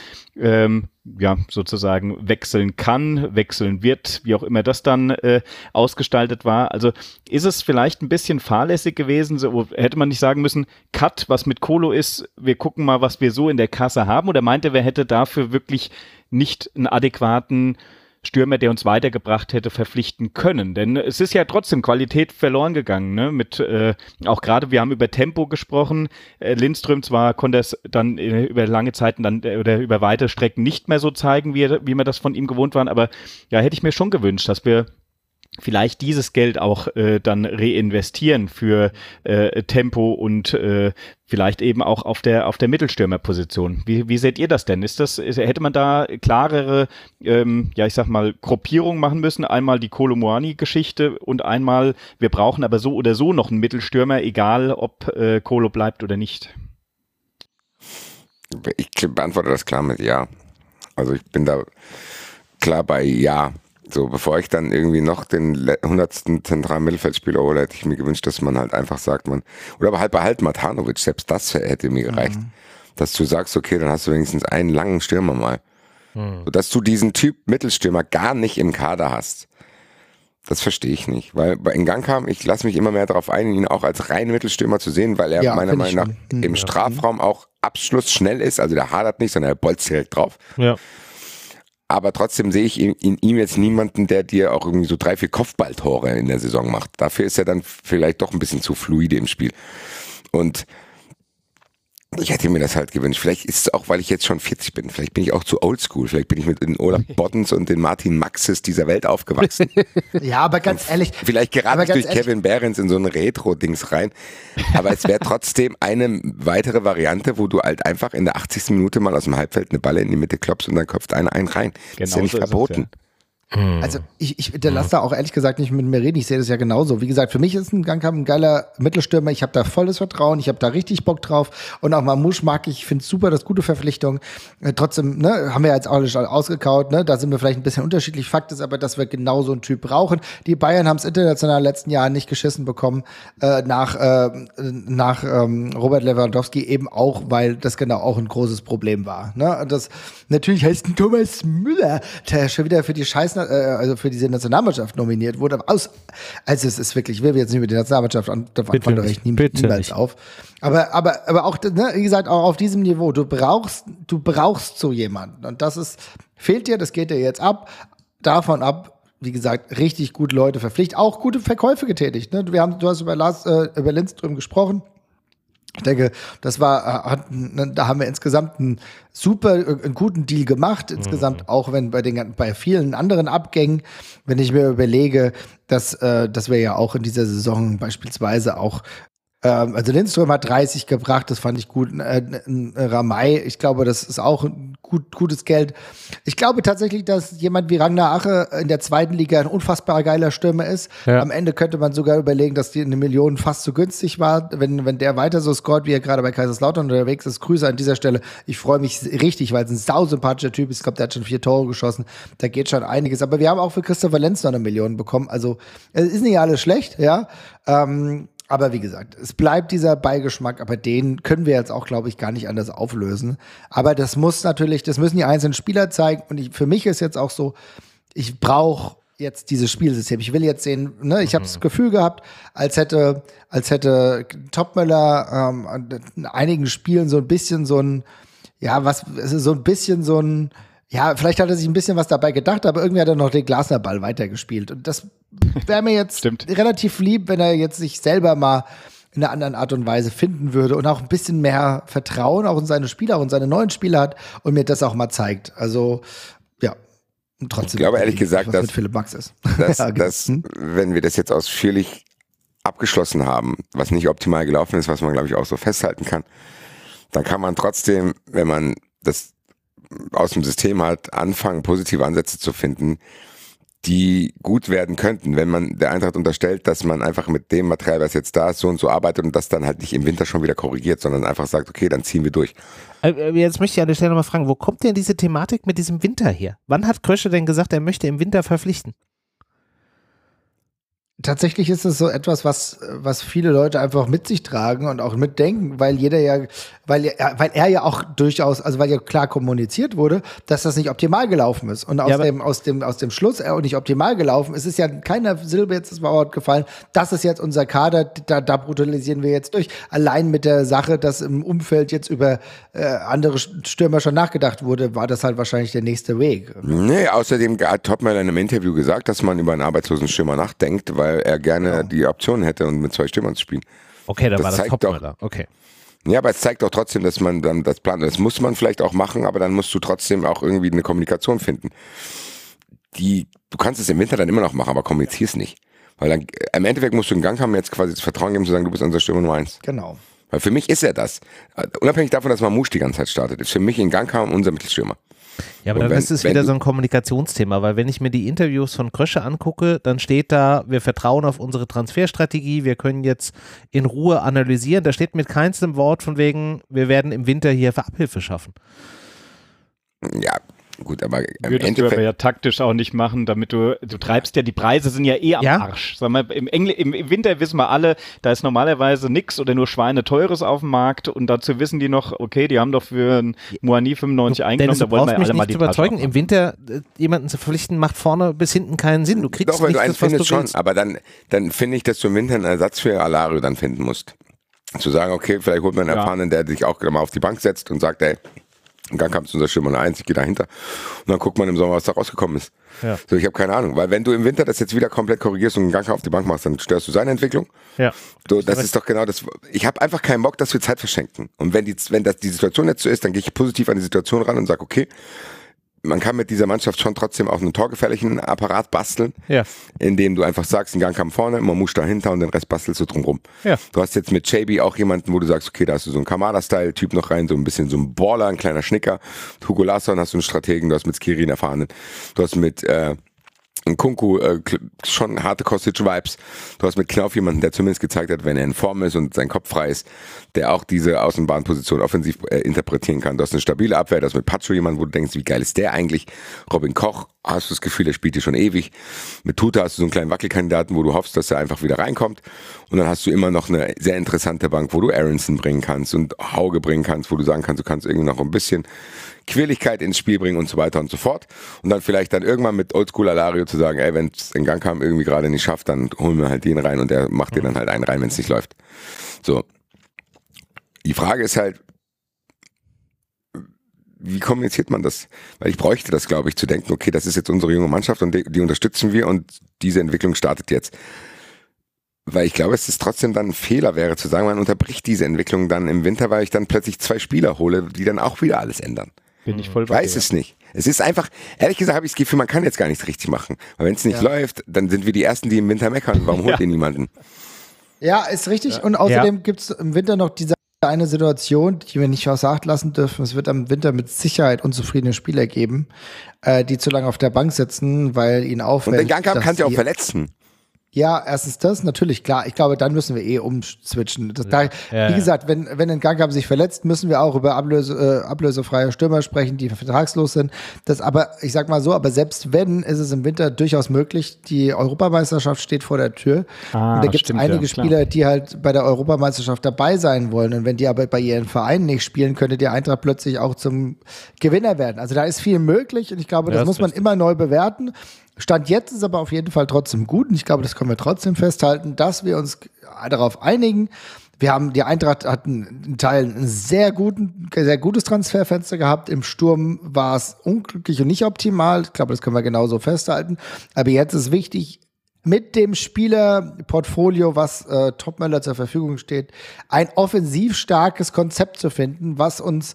ähm, ja sozusagen wechseln kann, wechseln wird, wie auch immer das dann äh, ausgestaltet war. Also ist es vielleicht ein bisschen fahrlässig gewesen, so hätte man nicht sagen müssen, Cut, was mit Kolo ist, wir gucken mal, was wir so in der Kasse haben, oder meinte, wer hätte dafür wirklich nicht einen adäquaten Stürmer, der uns weitergebracht hätte, verpflichten können. Denn es ist ja trotzdem Qualität verloren gegangen. Ne? Mit äh, auch gerade, wir haben über Tempo gesprochen. Äh, Lindström zwar konnte es dann äh, über lange Zeiten dann äh, oder über weite Strecken nicht mehr so zeigen, wie, wie wir das von ihm gewohnt waren. Aber ja, hätte ich mir schon gewünscht, dass wir vielleicht dieses Geld auch äh, dann reinvestieren für äh, Tempo und äh, vielleicht eben auch auf der auf der Mittelstürmerposition. Wie, wie seht ihr das denn? Ist das ist, hätte man da klarere ähm, ja ich sag mal Gruppierung machen müssen? Einmal die Kolomoani-Geschichte und einmal wir brauchen aber so oder so noch einen Mittelstürmer, egal ob äh, Kolo bleibt oder nicht. Ich beantworte das klar mit ja. Also ich bin da klar bei ja. So, bevor ich dann irgendwie noch den hundertsten zentralen Mittelfeldspieler hole, hätte ich mir gewünscht, dass man halt einfach sagt, man, oder aber halt behalt Matanovic, selbst das hätte mir gereicht. Mhm. Dass du sagst, okay, dann hast du wenigstens einen langen Stürmer mal. Mhm. So, dass du diesen Typ Mittelstürmer gar nicht im Kader hast. Das verstehe ich nicht, weil bei Ngankam, ich lasse mich immer mehr darauf ein, ihn auch als reinen Mittelstürmer zu sehen, weil er Ja, meiner Meinung nach. Mhm. im Strafraum auch abschlussschnell ist, also der hadert nicht, sondern er bolzt direkt drauf. Ja. Aber trotzdem sehe ich in, in ihm jetzt niemanden, der dir auch irgendwie so drei, vier Kopfballtore in der Saison macht. Dafür ist er dann vielleicht doch ein bisschen zu fluide im Spiel. Und ich hätte mir das halt gewünscht. Vielleicht ist es auch, weil ich jetzt schon 40 bin. Vielleicht bin ich auch zu oldschool. Vielleicht bin ich mit den Olaf Bottens und den Martin Maxes dieser Welt aufgewachsen. Ja, aber ganz ehrlich, Vielleicht ganz durch ehrlich- Kevin Behrens in so ein Retro-Dings rein. Aber es wäre trotzdem eine weitere Variante, wo du halt einfach in der 80. Minute mal aus dem Halbfeld eine Balle in die Mitte klopfst und dann köpft einer einen rein. das ist ja Genau nicht so ist es, verboten. Also ich, ich der lass da auch ehrlich gesagt nicht mit mir reden. Ich sehe das ja genauso. Wie gesagt, für mich ist ein Gangkamp ein geiler Mittelstürmer. Ich habe da volles Vertrauen. Ich habe da richtig Bock drauf. Und auch Mamouche mag ich. Ich finde es super, das gute Verpflichtung. Äh, trotzdem, ne, haben wir jetzt auch schon ausgekaut. Ne, da sind wir vielleicht ein bisschen unterschiedlich. Fakt ist aber, dass wir genau so einen Typ brauchen. Die Bayern haben es international in den letzten Jahren nicht geschissen bekommen äh, nach äh, nach ähm, Robert Lewandowski eben auch, weil das genau auch ein großes Problem war. Ne? Und das natürlich heißt ein Thomas Müller, der schon wieder für die Scheiß, äh, also für diese Nationalmannschaft nominiert wurde. Aus, also es ist wirklich, ich will jetzt nicht mit der Nationalmannschaft an, da Bitte fand doch nicht, echt nie, niemals nicht. auf. Aber, aber, aber auch, ne, wie gesagt, auch auf diesem Niveau, du brauchst, du brauchst so jemanden. Und das ist, fehlt dir, das geht dir jetzt ab, davon ab, wie gesagt, richtig gut Leute verpflichtet, auch gute Verkäufe getätigt. Ne? Wir haben, du hast über Lars, äh, über Lindström gesprochen. Ich denke, das war, äh, hat, ne, da haben wir insgesamt einen super, äh, einen guten Deal gemacht. Insgesamt auch wenn bei den, bei vielen anderen Abgängen, wenn ich mir überlege, dass, äh, dass wir ja auch in dieser Saison beispielsweise auch ähm, also Lindström hat 30 gebracht, das fand ich gut. Äh, Ramay, ich glaube, das ist auch ein gut, gutes Geld. Ich glaube tatsächlich, dass jemand wie Ragnar Ache in der zweiten Liga ein unfassbar geiler Stürmer ist. Ja. Am Ende könnte man sogar überlegen, dass die eine Million fast zu günstig war. Wenn, wenn der weiter so scored, wie er gerade bei Kaiserslautern unterwegs ist, Grüße an dieser Stelle. Ich freue mich richtig, weil es ein sausympathischer Typ ist. Ich glaube, der hat schon vier Tore geschossen. Da geht schon einiges. Aber wir haben auch für Christopher Lenz noch eine Million bekommen. Also es ist nicht alles schlecht, ja. Ähm, aber wie gesagt, es bleibt dieser Beigeschmack, aber den können wir jetzt auch, glaube ich, gar nicht anders auflösen. Aber das muss natürlich, das müssen die einzelnen Spieler zeigen. Und ich, für mich ist jetzt auch so, ich brauche jetzt dieses Spielsystem. Ich will jetzt sehen, ne, ich habe das Gefühl gehabt, als hätte, als hätte Topmöller ähm, an einigen Spielen so ein bisschen so ein, ja, was, so ein bisschen so ein, ja, vielleicht hat er sich ein bisschen was dabei gedacht, aber irgendwie hat er noch den Glasner-Ball weitergespielt. Und das wäre mir jetzt relativ lieb, wenn er jetzt sich selber mal in einer anderen Art und Weise finden würde und auch ein bisschen mehr Vertrauen auch in seine Spieler, in seine neuen Spieler hat und mir das auch mal zeigt. Also, ja. Und trotzdem. Ich glaube ehrlich gesagt, was dass- mit Philipp Max ist. dass, Ja, genau. dass Hm? wenn wir das jetzt ausführlich abgeschlossen haben, was nicht optimal gelaufen ist, was man glaube ich auch so festhalten kann, dann kann man trotzdem, wenn man das aus dem System hat, anfangen, positive Ansätze zu finden, die gut werden könnten, wenn man der Eintracht unterstellt, dass man einfach mit dem Material, was jetzt da ist, so und so arbeitet und das dann halt nicht im Winter schon wieder korrigiert, sondern einfach sagt, okay, dann ziehen wir durch. Äh, äh, Jetzt möchte ich an der Stelle mal fragen, wo kommt denn diese Thematik mit diesem Winter her? Wann hat Krösche denn gesagt, er möchte im Winter verpflichten? Tatsächlich ist es so etwas, was, was viele Leute einfach mit sich tragen und auch mitdenken, weil jeder ja, weil er, weil er ja auch durchaus, also weil ja klar kommuniziert wurde, dass das nicht optimal gelaufen ist. Und aus Ja, dem, aus dem, aus dem Schluss er auch nicht optimal gelaufen ist, ist ja keiner Silbe jetzt das Wort gefallen. Das ist jetzt unser Kader, da, da brutalisieren wir jetzt durch. Allein mit der Sache, dass im Umfeld jetzt über äh, andere Stürmer schon nachgedacht wurde, war das halt wahrscheinlich der nächste Weg. Nee, außerdem hat Topmüller in einem Interview gesagt, dass man über einen arbeitslosen Stürmer nachdenkt, weil er gerne die Option hätte, und mit zwei Stürmern zu spielen. Okay, dann Das war das zeigt Topmöller. Okay. Ja, aber es zeigt doch trotzdem, dass man dann das plant. Das muss man vielleicht auch machen, aber dann musst du trotzdem auch irgendwie eine Kommunikation finden. Die, du kannst es im Winter dann immer noch machen, aber kommunizier es nicht. Weil dann, äh, im Endeffekt musst du in Gang haben, jetzt quasi das Vertrauen geben, zu sagen, du bist unser Stürmer Nummer eins. Genau. Weil für mich ist er das. Äh, Unabhängig davon, dass Mamouche die ganze Zeit startet, ist für mich in Gang haben unser Mittelstürmer. Ja, aber Und dann wenn- ist es wieder so ein Kommunikationsthema, weil wenn ich mir die Interviews von Krösche angucke, dann steht da, wir vertrauen auf unsere Transferstrategie, wir können jetzt in Ruhe analysieren. Da steht mit keinstem Wort von wegen, wir werden im Winter hier für Abhilfe schaffen. Ja, Gut, aber im Würdest du aber Endeffekt, ja taktisch auch nicht machen, damit du, du treibst ja, die Preise sind ja eh am Ja. Arsch. Sag mal, im, Engl im, im Winter wissen wir alle, da ist normalerweise nix oder nur Schweine teures auf dem Markt und dazu wissen die noch, okay, die haben doch für ein Moani 95 eingenommen, da wollen wir mich alle mal nicht die überzeugen. Im Winter äh, jemanden zu verpflichten, macht vorne bis hinten keinen Sinn. Du kriegst doch, wenn nicht du einen das, was du findest schon, willst. aber dann, dann finde ich, dass du im Winter einen Ersatz für Alario dann finden musst. Zu sagen, okay, vielleicht holt man einen Ja. Erfahrenen, der sich auch mal auf die Bank setzt und sagt, ey, im Gang kam es unser Stürmer eins, ich gehe dahinter. Und dann guckt man im Sommer, was da rausgekommen ist. Ja. So, ich habe keine Ahnung, weil wenn du im Winter das jetzt wieder komplett korrigierst und einen Gang auf die Bank machst, dann störst du seine Entwicklung. Ja. So, das ist doch genau das. Ich habe einfach keinen Bock, dass wir Zeit verschenken. Und wenn die, wenn das die Situation jetzt so ist, dann gehe ich positiv an die Situation ran und sage, okay, man kann mit dieser Mannschaft schon trotzdem auch einen torgefährlichen Apparat basteln, Ja. indem du einfach sagst, ein Gang kam vorne, Mamouche dahinter und den Rest bastelst du drumrum. Ja. Du hast jetzt mit Chaby auch jemanden, wo du sagst, okay, da hast du so einen Kamada-Style-Typ noch rein, so ein bisschen so ein Baller, ein kleiner Schnicker. Hugo Larsson hast du einen Strategen, du hast mit Skirin erfahrenen, du hast mit äh, Kunku äh, schon harte Kostic-Vibes. Du hast mit Knauf jemanden, der zumindest gezeigt hat, wenn er in Form ist und sein Kopf frei ist, der auch diese Außenbahnposition offensiv äh, interpretieren kann. Du hast eine stabile Abwehr, du hast mit Pacho jemanden, wo du denkst, wie geil ist der eigentlich? Robin Koch, hast du das Gefühl, der spielt hier schon ewig. Mit Tuta hast du so einen kleinen Wackelkandidaten, wo du hoffst, dass er einfach wieder reinkommt. Und dann hast du immer noch eine sehr interessante Bank, wo du Aronson bringen kannst und Hauge bringen kannst, wo du sagen kannst, du kannst irgendwie noch ein bisschen Quirligkeit ins Spiel bringen und so weiter und so fort. Und dann vielleicht dann irgendwann mit Oldschool Alario zu sagen, ey, wenn es in Gang kam irgendwie gerade nicht schafft, dann holen wir halt den rein und der macht dir dann halt einen rein, wenn es nicht läuft. So. Die Frage ist halt, wie kommuniziert man das? Weil ich bräuchte das, glaube ich, zu denken, okay, das ist jetzt unsere junge Mannschaft und die, die unterstützen wir und diese Entwicklung startet jetzt. Weil ich glaube, es ist trotzdem dann ein Fehler wäre zu sagen, man unterbricht diese Entwicklung dann im Winter, weil ich dann plötzlich zwei Spieler hole, die dann auch wieder alles ändern. Bin ich voll Ich weiß es nicht. Es ist einfach, ehrlich gesagt habe ich das Gefühl, man kann jetzt gar nichts richtig machen. Weil wenn es nicht läuft, dann sind wir die Ersten, die im Winter meckern. Warum holt Ja. ihr niemanden? Ja, ist richtig. Und außerdem gibt's im Winter noch diese eine Situation, die wir nicht außer Acht lassen dürfen. Es wird am Winter mit Sicherheit unzufriedene Spieler geben, äh, die zu lange auf der Bank sitzen, weil ihnen auffällt. Und den Gang dass kann sie auch verletzen. Ja, erstens das, natürlich, klar. Ich glaube, dann müssen wir eh umswitchen. Das, da, Ja, wie gesagt, wenn, wenn ein Gangkamp sich verletzt, müssen wir auch über Ablöse, äh, ablösefreie Stürmer sprechen, die vertragslos sind. Das aber, ich sag mal so, aber selbst wenn, ist es im Winter durchaus möglich. Die Europameisterschaft steht vor der Tür. Ah, und da gibt es einige ja. Spieler, die halt bei der Europameisterschaft dabei sein wollen. Und wenn die aber bei ihren Vereinen nicht spielen, könnte die Eintracht plötzlich auch zum Gewinner werden. Also da ist viel möglich und ich glaube, Ja, das ist muss man richtig. immer neu bewerten. Stand jetzt ist aber auf jeden Fall trotzdem gut und ich glaube, das können wir trotzdem festhalten, dass wir uns darauf einigen. Wir haben, die Eintracht hat einen einen Teil ein sehr guten, sehr gutes Transferfenster gehabt. Im Sturm war es unglücklich und nicht optimal. Ich glaube, das können wir genauso festhalten. Aber jetzt ist wichtig, mit dem Spielerportfolio, was äh, Topmöller zur Verfügung steht, ein offensiv starkes Konzept zu finden, was uns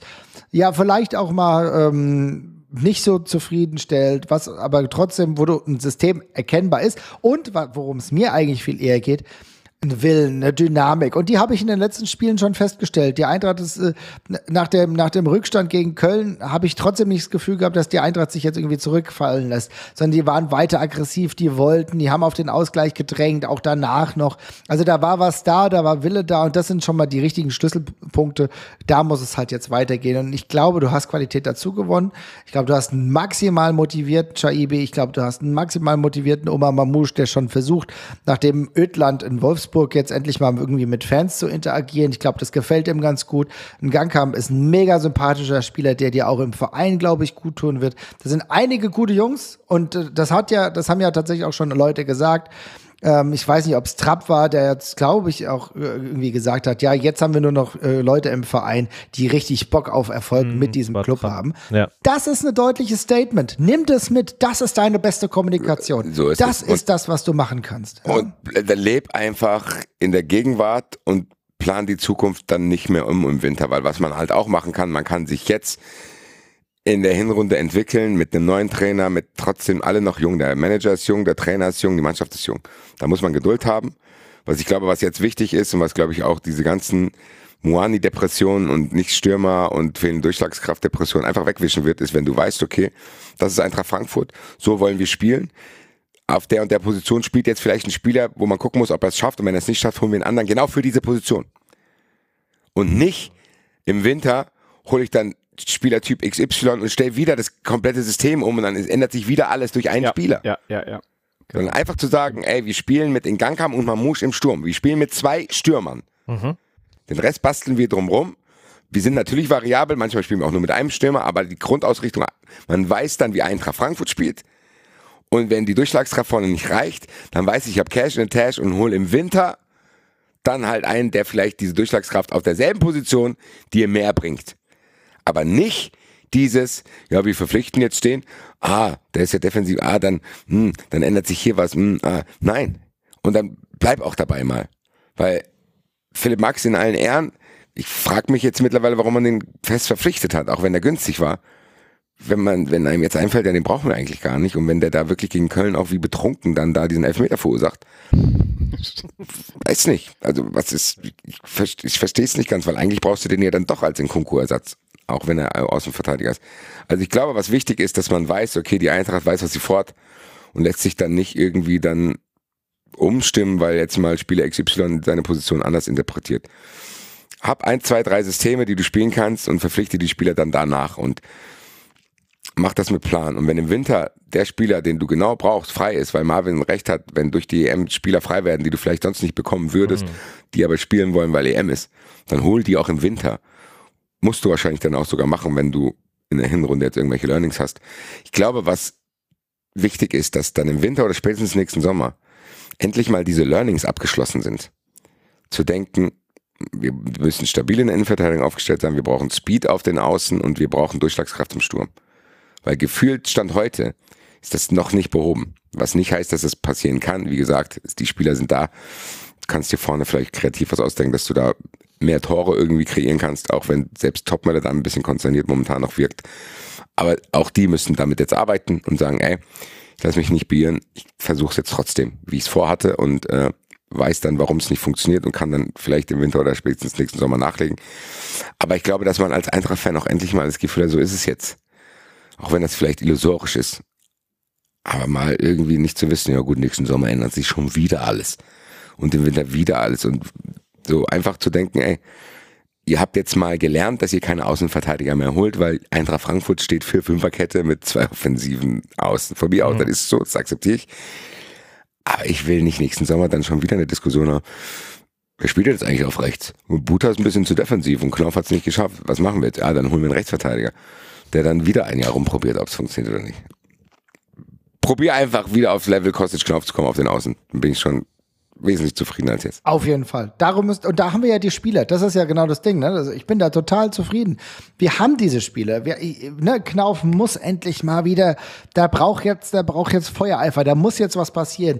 ja vielleicht auch mal ähm, nicht so zufriedenstellt, was aber trotzdem, wo du ein System erkennbar ist. Und worum es mir eigentlich viel eher geht, ein Willen, eine Dynamik. Und die habe ich in den letzten Spielen schon festgestellt. Die Eintracht ist äh, nach, dem, nach dem Rückstand gegen Köln habe ich trotzdem nicht das Gefühl gehabt, dass die Eintracht sich jetzt irgendwie zurückfallen lässt, sondern die waren weiter aggressiv, die wollten, die haben auf den Ausgleich gedrängt, auch danach noch. Also da war was da, da war Wille da und das sind schon mal die richtigen Schlüsselpunkte. Da muss es halt jetzt weitergehen. Und ich glaube, du hast Qualität dazu gewonnen. Ich glaube, du hast einen maximal motivierten Chaibi. Ich glaube, du hast einen maximal motivierten Omar Mamouche, der schon versucht, nachdem Ödland in Wolfsburg jetzt endlich mal irgendwie mit Fans zu interagieren. Ich glaube, das gefällt ihm ganz gut. Ein Gangkamp ist ein mega sympathischer Spieler, der dir auch im Verein, glaube ich, gut tun wird. Da sind einige gute Jungs und äh, das hat ja, das haben ja tatsächlich auch schon Leute gesagt. Ähm, ich weiß nicht, ob es Trapp war, der jetzt, glaube ich, auch äh, irgendwie gesagt hat, ja, jetzt haben wir nur noch äh, Leute im Verein, die richtig Bock auf Erfolg mit diesem Club Trapp. haben. Ja. Das ist ein deutliches Statement. Nimm das mit. Das ist deine beste Kommunikation. So ist das es. Und- ist das, was du machen kannst. Ja? Und äh, leb einfach in der Gegenwart und plan die Zukunft dann nicht mehr um im Winter, weil was man halt auch machen kann, man kann sich jetzt in der Hinrunde entwickeln mit einem neuen Trainer, mit trotzdem alle noch jung. Der Manager ist jung, der Trainer ist jung, die Mannschaft ist jung. Da muss man Geduld haben. Was ich glaube, was jetzt wichtig ist und was glaube ich auch diese ganzen Moani-Depressionen und nicht Stürmer und fehlende Durchschlagskraft-Depressionen einfach wegwischen wird, ist, wenn du weißt, okay, das ist Eintracht Frankfurt, so wollen wir spielen auf der und der Position spielt jetzt vielleicht ein Spieler, wo man gucken muss, ob er es schafft. Und wenn er es nicht schafft, holen wir einen anderen genau für diese Position. Und nicht im Winter hole ich dann Spielertyp XY und stell wieder das komplette System um und dann ändert sich wieder alles durch einen ja, Spieler. Ja, ja, ja. Sondern einfach zu sagen, ey, wir spielen mit Ngangam und Mamouche im Sturm. Wir spielen mit zwei Stürmern. Den Rest basteln wir drumrum. Wir sind natürlich variabel, manchmal spielen wir auch nur mit einem Stürmer, aber die Grundausrichtung, man weiß dann, wie Eintracht Frankfurt spielt. Und wenn die Durchschlagskraft vorne nicht reicht, dann weiß ich, ich habe Cash in the Tash und hole im Winter dann halt einen, der vielleicht diese Durchschlagskraft auf derselben Position dir mehr bringt. Aber nicht dieses, ja, wir verpflichten jetzt stehen, ah, der ist ja defensiv, ah, dann, hm, dann ändert sich hier was, hm, ah, nein. Und dann bleib auch dabei mal. Weil Philipp Max in allen Ehren, ich frage mich jetzt mittlerweile, warum man den fest verpflichtet hat, auch wenn er günstig war. Wenn man, wenn einem jetzt einfällt, ja, den brauchen wir eigentlich gar nicht. Und wenn der da wirklich gegen Köln auch wie betrunken dann da diesen Elfmeter verursacht. Weiß nicht. Also, was ist, ich, verste- ich verstehe es nicht ganz, weil eigentlich brauchst du den ja dann doch als den Konkurersatz. Auch wenn er Außenverteidiger ist. Also, ich glaube, was wichtig ist, dass man weiß, okay, die Eintracht weiß, was sie fort und lässt sich dann nicht irgendwie dann umstimmen, weil jetzt mal Spieler XY seine Position anders interpretiert. Hab ein, zwei, drei Systeme, die du spielen kannst und verpflichte die Spieler dann danach und mach das mit Plan. Und wenn im Winter der Spieler, den du genau brauchst, frei ist, weil Marvin recht hat, wenn durch die EM Spieler frei werden, die du vielleicht sonst nicht bekommen würdest, die aber spielen wollen, weil EM ist, dann hol die auch im Winter. Musst du wahrscheinlich dann auch sogar machen, wenn du in der Hinrunde jetzt irgendwelche Learnings hast. Ich glaube, was wichtig ist, dass dann im Winter oder spätestens nächsten Sommer endlich mal diese Learnings abgeschlossen sind. Zu denken, wir müssen stabil in der Innenverteidigung aufgestellt sein, wir brauchen Speed auf den Außen und wir brauchen Durchschlagskraft im Sturm. Weil gefühlt Stand heute ist das noch nicht behoben. Was nicht heißt, dass es passieren kann. Wie gesagt, die Spieler sind da. Du kannst dir vorne vielleicht kreativ was ausdenken, dass du da mehr Tore irgendwie kreieren kannst, auch wenn selbst Topmöller da ein bisschen konsterniert momentan noch wirkt. Aber auch die müssen damit jetzt arbeiten und sagen, ey, ich lass mich nicht beirren, ich versuche es jetzt trotzdem, wie ich es vorhatte und äh, weiß dann, warum es nicht funktioniert und kann dann vielleicht im Winter oder spätestens nächsten Sommer nachlegen. Aber ich glaube, dass man als Eintracht-Fan auch endlich mal das Gefühl hat, so ist es jetzt. Auch wenn das vielleicht illusorisch ist. Aber mal irgendwie nicht zu wissen, ja gut, nächsten Sommer ändert sich schon wieder alles. Und im Winter wieder alles. Und so einfach zu denken, ey, ihr habt jetzt mal gelernt, dass ihr keine Außenverteidiger mehr holt, weil Eintracht Frankfurt steht für Fünferkette mit zwei offensiven Außen. Von mir aus, das ist so, das akzeptiere ich. Aber ich will nicht nächsten Sommer dann schon wieder eine Diskussion haben. Wer spielt jetzt eigentlich auf rechts? Und Buta ist ein bisschen zu defensiv und Knauf hat es nicht geschafft. Was machen wir jetzt? Ja, dann holen wir einen Rechtsverteidiger, der dann wieder ein Jahr rumprobiert, ob es funktioniert oder nicht. Probier einfach wieder aufs Level Kostic Knopf zu kommen auf den Außen. Dann bin ich schon wesentlich zufriedener als jetzt. Auf jeden Fall. Darum ist, und da haben wir ja die Spieler. Das ist ja genau das Ding. Ne? Also ich bin da total zufrieden. Wir haben diese Spieler. Wir, ne, Knauf muss endlich mal wieder, da braucht jetzt, da braucht jetzt Feuereifer. Da muss jetzt was passieren.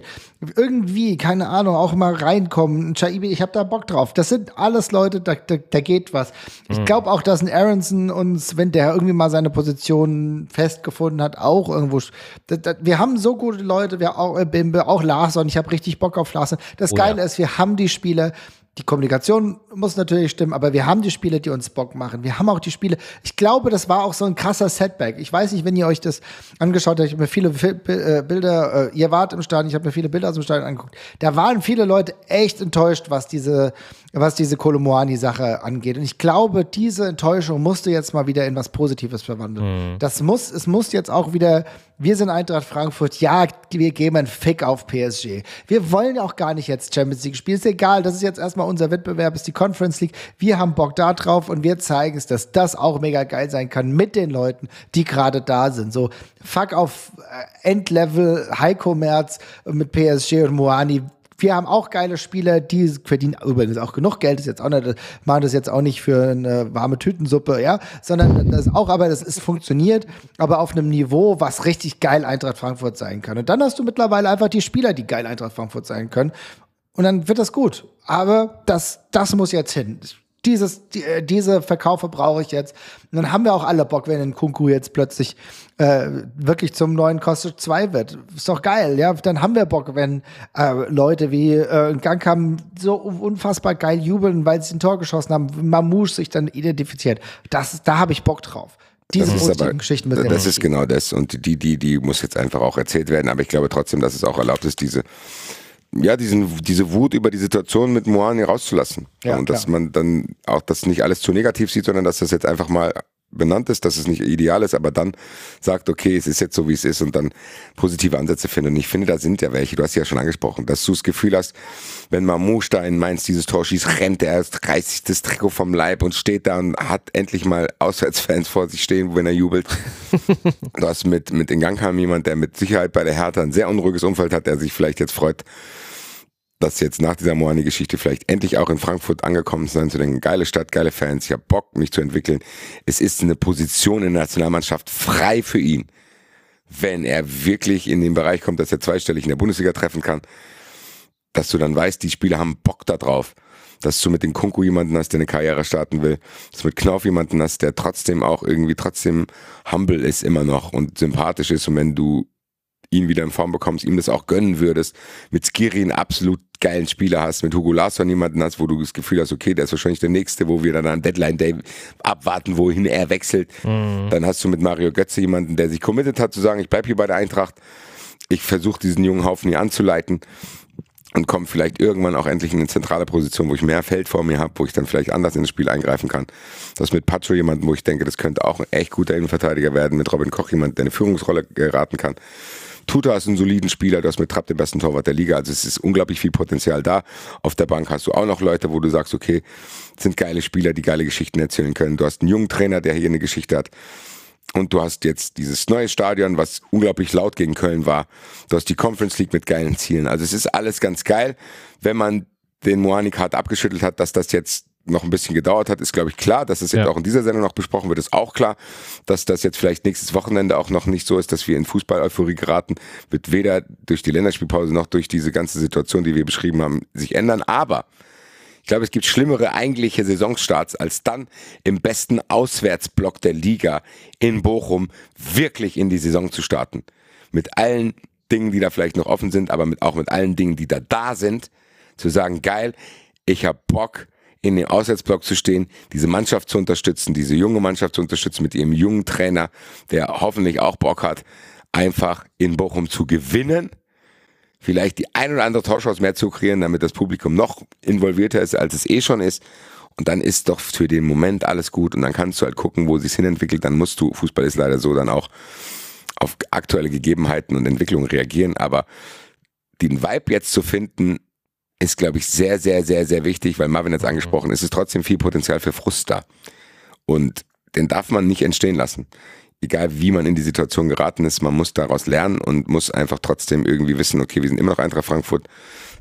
Irgendwie, keine Ahnung, auch mal reinkommen. Chaibi, ich habe da Bock drauf. Das sind alles Leute, da, da, da geht was. Ich glaube auch, dass ein Aronson uns, wenn der irgendwie mal seine Position festgefunden hat, auch irgendwo. Da, da, wir haben so gute Leute, wir auch, äh, Bimbe, auch Larson. Ich habe richtig Bock auf Larson. Das Oh Geile ja. ist, wir haben die Spiele, die Kommunikation muss natürlich stimmen, aber wir haben die Spiele, die uns Bock machen. Wir haben auch die Spiele. Ich glaube, das war auch so ein krasser Setback. Ich weiß nicht, wenn ihr euch das angeschaut habt, ich habe mir viele äh, Bilder, äh, ihr wart im Stadion, ich habe mir viele Bilder aus dem Stadion angeguckt. Da waren viele Leute echt enttäuscht, was diese, was diese Kolomoani-Sache angeht. Und ich glaube, diese Enttäuschung musste jetzt mal wieder in was Positives verwandeln. Das muss, es muss jetzt auch wieder, wir sind Eintracht Frankfurt, ja, wir geben einen Fick auf PSG. Wir wollen ja auch gar nicht jetzt Champions League spielen. Ist egal, das ist jetzt erstmal unser Wettbewerb, ist die Conference League. Wir haben Bock da drauf und wir zeigen es, dass das auch mega geil sein kann mit den Leuten, die gerade da sind. So, fuck auf äh, Endlevel, Heiko Merz mit PSG und Moani wir haben auch geile Spieler, die verdienen übrigens auch genug Geld, ist jetzt auch nicht, machen das jetzt auch nicht für eine warme Tütensuppe, ja, sondern das auch, aber das ist funktioniert, aber auf einem Niveau, was richtig geil Eintracht Frankfurt sein kann. Und dann hast du mittlerweile einfach die Spieler, die geil Eintracht Frankfurt sein können. Und dann wird das gut. Aber das, das muss jetzt hin. Dieses, die, äh, diese Verkaufe brauche ich jetzt. Und dann haben wir auch alle Bock, wenn ein Kunku jetzt plötzlich äh, wirklich zum neuen Kostet 2 wird. Ist doch geil, ja. Dann haben wir Bock, wenn äh, Leute wie äh, Gangkam so unfassbar geil jubeln, weil sie ein Tor geschossen haben, Mamouche sich dann identifiziert. Das, da habe ich Bock drauf. Diese Das ist aber, Geschichten müssen das ist genau das. Und die, die, die muss jetzt einfach auch erzählt werden. Aber ich glaube trotzdem, dass es auch erlaubt ist, diese, ja, diesen, diese Wut über die Situation mit Moani rauszulassen. Ja, und dass klar. man dann auch das nicht alles zu negativ sieht, sondern dass das jetzt einfach mal benannt ist, dass es nicht ideal ist, aber dann sagt, okay, es ist jetzt so, wie es ist und dann positive Ansätze findet. Und ich finde, da sind ja welche, du hast ja schon angesprochen, dass du das Gefühl hast, wenn Mamousta in Mainz dieses Tor schießt, rennt er erst 30 das Trikot vom Leib und steht da und hat endlich mal Auswärtsfans vor sich stehen, wenn er jubelt. du hast mit, mit in Gang kam jemand, der mit Sicherheit bei der Hertha ein sehr unruhiges Umfeld hat, der sich vielleicht jetzt freut, dass jetzt nach dieser Moani-Geschichte vielleicht endlich auch in Frankfurt angekommen sein zu denken, geile Stadt, geile Fans, ich habe Bock, mich zu entwickeln. Es ist eine Position in der Nationalmannschaft frei für ihn, wenn er wirklich in den Bereich kommt, dass er zweistellig in der Bundesliga treffen kann, dass du dann weißt, die Spieler haben Bock da drauf. Dass du mit dem Kunku jemanden hast, der eine Karriere starten will, dass du mit Knauf jemanden hast, der trotzdem auch irgendwie trotzdem humble ist immer noch und sympathisch ist und wenn du ihn wieder in Form bekommst, ihm das auch gönnen würdest, mit Skiri einen absolut geilen Spieler hast, mit Hugo Larsson jemanden hast, wo du das Gefühl hast, okay, der ist wahrscheinlich der Nächste, wo wir dann an Deadline Day abwarten, wohin er wechselt. Mhm. Dann hast du mit Mario Götze jemanden, der sich committed hat, zu sagen, ich bleib hier bei der Eintracht, ich versuche diesen jungen Haufen hier anzuleiten und komme vielleicht irgendwann auch endlich in eine zentrale Position, wo ich mehr Feld vor mir habe, wo ich dann vielleicht anders in das Spiel eingreifen kann. Das mit Pacho jemanden, wo ich denke, das könnte auch ein echt guter Innenverteidiger werden, mit Robin Koch jemand, der eine Führungsrolle geraten kann. Tuta ist ein soliden Spieler, du hast mit Trapp den besten Torwart der Liga, also es ist unglaublich viel Potenzial da. Auf der Bank hast du auch noch Leute, wo du sagst, okay, sind geile Spieler, die geile Geschichten erzählen können. Du hast einen jungen Trainer, der hier eine Geschichte hat. Und du hast jetzt dieses neue Stadion, was unglaublich laut gegen Köln war. Du hast die Conference League mit geilen Zielen. Also es ist alles ganz geil. Wenn man den Moanik hart abgeschüttelt hat, dass das jetzt noch ein bisschen gedauert hat, ist, glaube ich, klar. Dass es jetzt ja. auch in dieser Sendung noch besprochen wird, ist auch klar. Dass das jetzt vielleicht nächstes Wochenende auch noch nicht so ist, dass wir in Fußball-Euphorie geraten, wird weder durch die Länderspielpause noch durch diese ganze Situation, die wir beschrieben haben, sich ändern. Aber ich glaube, es gibt schlimmere eigentliche Saisonstarts, als dann im besten Auswärtsblock der Liga in Bochum wirklich in die Saison zu starten. Mit allen Dingen, die da vielleicht noch offen sind, aber mit, auch mit allen Dingen, die da da sind, zu sagen, geil, ich habe Bock, in dem Auswärtsblock zu stehen, diese Mannschaft zu unterstützen, diese junge Mannschaft zu unterstützen mit ihrem jungen Trainer, der hoffentlich auch Bock hat, einfach in Bochum zu gewinnen. Vielleicht die ein oder andere Torschance mehr zu kreieren, damit das Publikum noch involvierter ist, als es eh schon ist. Und dann ist doch für den Moment alles gut und dann kannst du halt gucken, wo sich hinentwickelt. Dann musst du, Fußball ist leider so, dann auch auf aktuelle Gegebenheiten und Entwicklungen reagieren. Aber den Vibe jetzt zu finden, ist, glaube ich, sehr, sehr, sehr, sehr wichtig, weil Marvin jetzt mhm. angesprochen ist, ist trotzdem viel Potenzial für Frust da. Und den darf man nicht entstehen lassen. Egal wie man in die Situation geraten ist, man muss daraus lernen und muss einfach trotzdem irgendwie wissen, okay, wir sind immer noch Eintracht Frankfurt,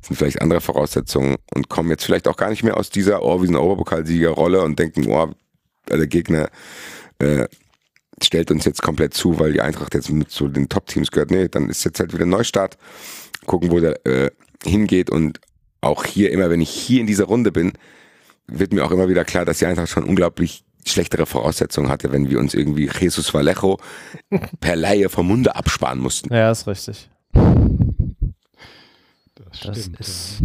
sind vielleicht andere Voraussetzungen und kommen jetzt vielleicht auch gar nicht mehr aus dieser, oh, wir sind Oberpokalsieger-Rolle und denken, oh, der Gegner äh, stellt uns jetzt komplett zu, weil die Eintracht jetzt mit zu den Top-Teams gehört. Nee, dann ist jetzt halt wieder Neustart, gucken, wo der äh, hingeht und auch hier immer, wenn ich hier in dieser Runde bin, wird mir auch immer wieder klar, dass die Eintracht schon unglaublich schlechtere Voraussetzungen hatte, wenn wir uns irgendwie Jesus Vallejo per Laie vom Munde absparen mussten. Ja, ist richtig. Das, das ist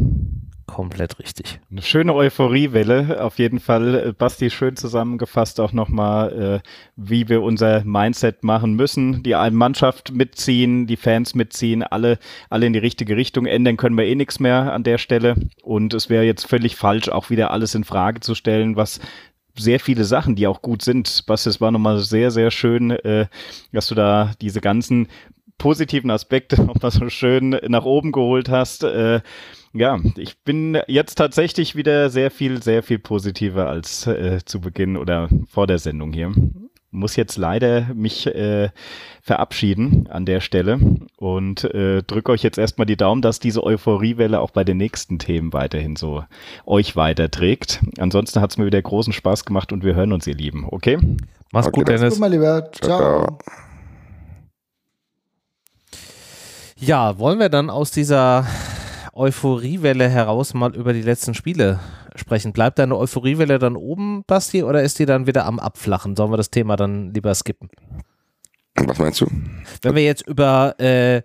komplett richtig. Eine schöne Euphoriewelle, auf jeden Fall. Basti, schön zusammengefasst auch nochmal, äh, wie wir unser Mindset machen müssen. Die Mannschaft mitziehen, die Fans mitziehen, alle, alle in die richtige Richtung. Ändern können wir eh nichts mehr an der Stelle. Und es wäre jetzt völlig falsch, auch wieder alles in Frage zu stellen, was sehr viele Sachen, die auch gut sind. Basti, es war nochmal sehr, sehr schön, äh, dass du da diese ganzen positiven Aspekte nochmal so schön nach oben geholt hast. Äh, ja, ich bin jetzt tatsächlich wieder sehr viel, sehr viel positiver als äh, zu Beginn oder vor der Sendung hier. Muss jetzt leider mich äh, verabschieden an der Stelle und äh, drücke euch jetzt erstmal die Daumen, dass diese Euphoriewelle auch bei den nächsten Themen weiterhin so euch weiterträgt. Ansonsten hat es mir wieder großen Spaß gemacht und wir hören uns, ihr Lieben. Okay? Mach's okay, gut, Dennis. Gut, mal lieber. Ciao. Ciao. Ja, wollen wir dann aus dieser Euphoriewelle heraus mal über die letzten Spiele sprechen. Bleibt deine Euphoriewelle dann oben, Basti, oder ist die dann wieder am Abflachen? Sollen wir das Thema dann lieber skippen? Was meinst du? Wenn wir jetzt über äh,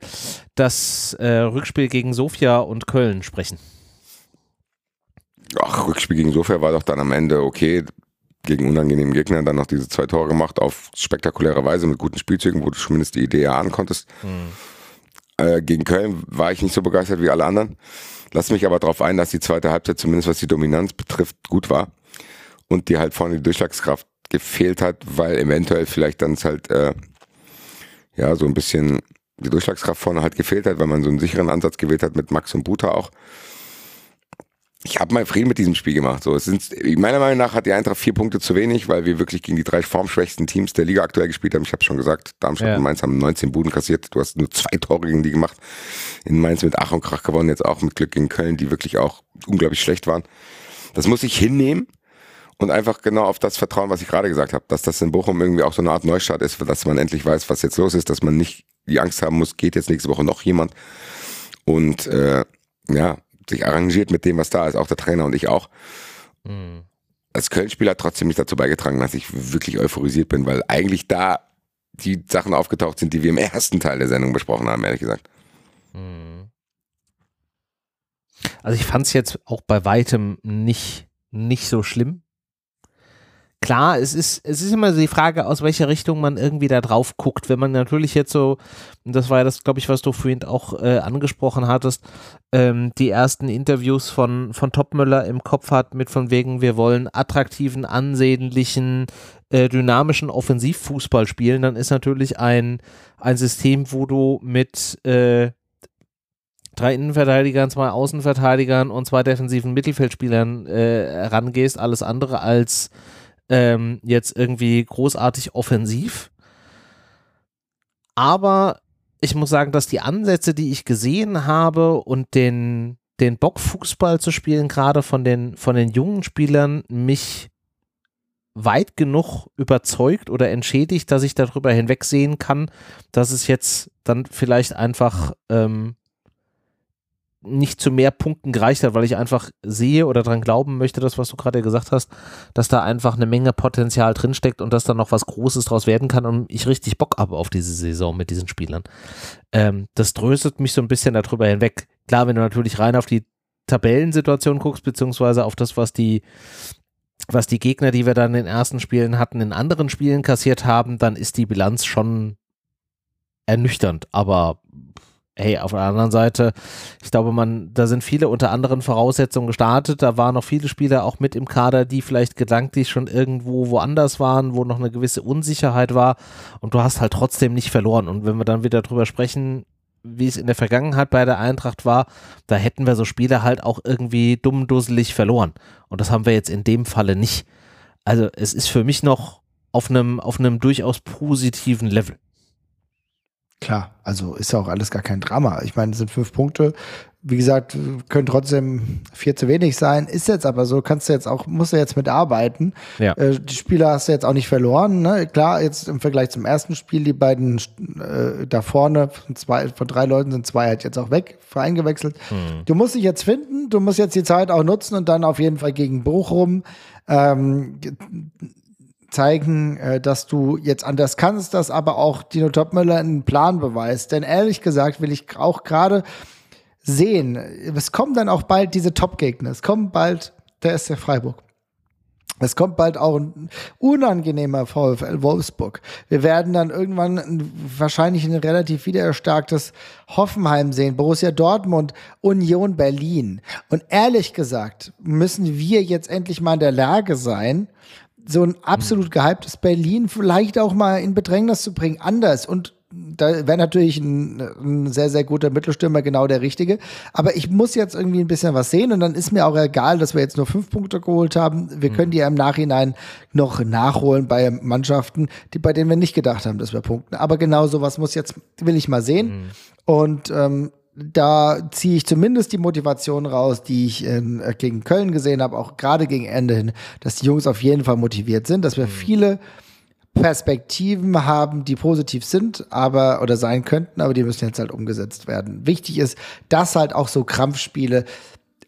das äh, Rückspiel gegen Sofia und Köln sprechen. Ach, Rückspiel gegen Sofia war doch dann am Ende okay. Gegen unangenehmen Gegner dann noch diese zwei Tore gemacht, auf spektakuläre Weise mit guten Spielzügen, wo du zumindest die Idee erahnen konntest. Hm. Äh, gegen Köln war ich nicht so begeistert wie alle anderen. Lass mich aber darauf ein, dass die zweite Halbzeit, zumindest was die Dominanz betrifft, gut war. Und die halt vorne die Durchschlagskraft gefehlt hat, weil eventuell vielleicht dann halt äh, ja so ein bisschen die Durchschlagskraft vorne halt gefehlt hat, weil man so einen sicheren Ansatz gewählt hat mit Max und Buta auch. Ich habe mal Frieden mit diesem Spiel gemacht. So, es sind, meiner Meinung nach hat die Eintracht vier Punkte zu wenig, weil wir wirklich gegen die drei formschwächsten Teams der Liga aktuell gespielt haben. Ich habe schon gesagt, Darmstadt Ja. und Mainz haben 19 Buden kassiert. Du hast nur zwei Tore gegen die gemacht. In Mainz mit Ach und Krach gewonnen, jetzt auch mit Glück gegen Köln, die wirklich auch unglaublich schlecht waren. Das muss ich hinnehmen und einfach genau auf das vertrauen, was ich gerade gesagt habe, dass das in Bochum irgendwie auch so eine Art Neustart ist, dass man endlich weiß, was jetzt los ist, dass man nicht die Angst haben muss, geht jetzt nächste Woche noch jemand und äh, ja, sich arrangiert mit dem, was da ist, auch der Trainer und ich auch. Hm. Als Köln-Spieler hat trotzdem nicht dazu beigetragen, dass ich wirklich euphorisiert bin, weil eigentlich da die Sachen aufgetaucht sind, die wir im ersten Teil der Sendung besprochen haben, ehrlich gesagt. Hm. Also ich fand es jetzt auch bei weitem nicht, nicht so schlimm. Klar, es ist, es ist immer die Frage, aus welcher Richtung man irgendwie da drauf guckt. Wenn man natürlich jetzt so, das war ja das, glaube ich, was du vorhin auch äh, angesprochen hattest, ähm, die ersten Interviews von, von Topmüller im Kopf hat, mit von wegen, wir wollen attraktiven, ansehnlichen, äh, dynamischen Offensivfußball spielen, dann ist natürlich ein, ein System, wo du mit äh, drei Innenverteidigern, zwei Außenverteidigern und zwei defensiven Mittelfeldspielern äh, rangehst, alles andere als ähm, jetzt irgendwie großartig offensiv. Aber ich muss sagen, dass die Ansätze, die ich gesehen habe und den, den Bock Fußball zu spielen, gerade von den, von den jungen Spielern, mich weit genug überzeugt oder entschädigt, dass ich darüber hinwegsehen kann, dass es jetzt dann vielleicht einfach ähm, nicht zu mehr Punkten gereicht hat, weil ich einfach sehe oder dran glauben möchte, das, was du gerade gesagt hast, dass da einfach eine Menge Potenzial drinsteckt und dass da noch was Großes draus werden kann und ich richtig Bock habe auf diese Saison mit diesen Spielern. Ähm, das tröstet mich so ein bisschen darüber hinweg. Klar, wenn du natürlich rein auf die Tabellensituation guckst, beziehungsweise auf das, was die was die Gegner, die wir dann in den ersten Spielen hatten, in anderen Spielen kassiert haben, dann ist die Bilanz schon ernüchternd. Aber hey, auf der anderen Seite, ich glaube, man, da sind viele unter anderen Voraussetzungen gestartet. Da waren noch viele Spieler auch mit im Kader, die vielleicht gedanklich schon irgendwo woanders waren, wo noch eine gewisse Unsicherheit war. Und du hast halt trotzdem nicht verloren. Und wenn wir dann wieder drüber sprechen, wie es in der Vergangenheit bei der Eintracht war, da hätten wir so Spiele halt auch irgendwie dummdusselig verloren. Und das haben wir jetzt in dem Falle nicht. Also es ist für mich noch auf einem, auf einem durchaus positiven Level. Klar, also ist ja auch alles gar kein Drama. Ich meine, es sind fünf Punkte. Wie gesagt, können trotzdem vier zu wenig sein. Ist jetzt aber so, kannst du jetzt auch, musst du jetzt mitarbeiten. Ja. Äh, die Spieler hast du jetzt auch nicht verloren. Ne? Klar, jetzt im Vergleich zum ersten Spiel, die beiden äh, da vorne, von, zwei, von drei Leuten sind zwei halt jetzt auch weg, eingewechselt. Du musst dich jetzt finden, du musst jetzt die Zeit auch nutzen und dann auf jeden Fall gegen Bochum ähm, zeigen, äh, dass du jetzt anders kannst, dass aber auch Dino Topmüller einen Plan beweist. Denn ehrlich gesagt will ich auch gerade sehen, es kommen dann auch bald diese Top-Gegner. Es kommt bald der SC Freiburg. Es kommt bald auch ein unangenehmer VfL Wolfsburg. Wir werden dann irgendwann ein, wahrscheinlich ein relativ wiedererstarktes Hoffenheim sehen, Borussia Dortmund, Union Berlin. Und ehrlich gesagt müssen wir jetzt endlich mal in der Lage sein, so ein absolut gehyptes Berlin vielleicht auch mal in Bedrängnis zu bringen, anders. Und da wäre natürlich ein, ein sehr, sehr guter Mittelstürmer genau der richtige. Aber ich muss jetzt irgendwie ein bisschen was sehen und dann ist mir auch egal, dass wir jetzt nur fünf Punkte geholt haben. Wir können die ja im Nachhinein noch nachholen bei Mannschaften, die, bei denen wir nicht gedacht haben, dass wir punkten. Aber genau sowas muss jetzt, will ich mal sehen. Und ähm, da ziehe ich zumindest die Motivation raus, die ich in, äh, gegen Köln gesehen habe, auch gerade gegen Ende hin, dass die Jungs auf jeden Fall motiviert sind, dass wir viele Perspektiven haben, die positiv sind, aber oder sein könnten, aber die müssen jetzt halt umgesetzt werden. Wichtig ist, dass halt auch so Krampfspiele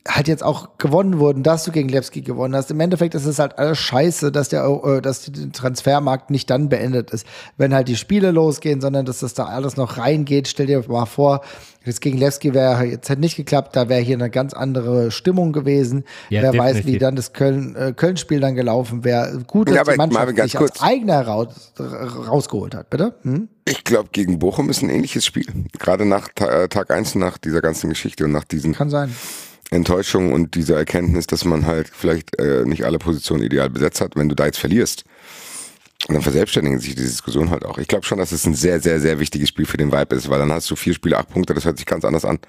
halt jetzt auch gewonnen wurden, dass du gegen Lewski gewonnen hast. Im Endeffekt ist es halt alles scheiße, dass der, äh, dass der Transfermarkt nicht dann beendet ist, wenn halt die Spiele losgehen, sondern dass das da alles noch reingeht. Stell dir mal vor, jetzt gegen Lewski wäre jetzt hätte nicht geklappt, da wäre hier eine ganz andere Stimmung gewesen. Ja, Wer weiß, definitiv. wie dann das Köln, äh, Köln-Spiel dann gelaufen wäre. Gut, dass Ja, aber die Mannschaft sich als eigener raus, rausgeholt hat, bitte? Hm? Ich glaube, gegen Bochum ist ein ähnliches Spiel. Gerade nach äh, Tag 1, nach dieser ganzen Geschichte und nach diesen Kann sein. Enttäuschungen und dieser Erkenntnis, dass man halt vielleicht äh, nicht alle Positionen ideal besetzt hat. Wenn du da jetzt verlierst, Und dann verselbstständigen sich die Diskussion halt auch. Ich glaube schon, dass es ein sehr, sehr, sehr wichtiges Spiel für den Vibe ist, weil dann hast du vier Spiele, acht Punkte, das hört sich ganz anders an.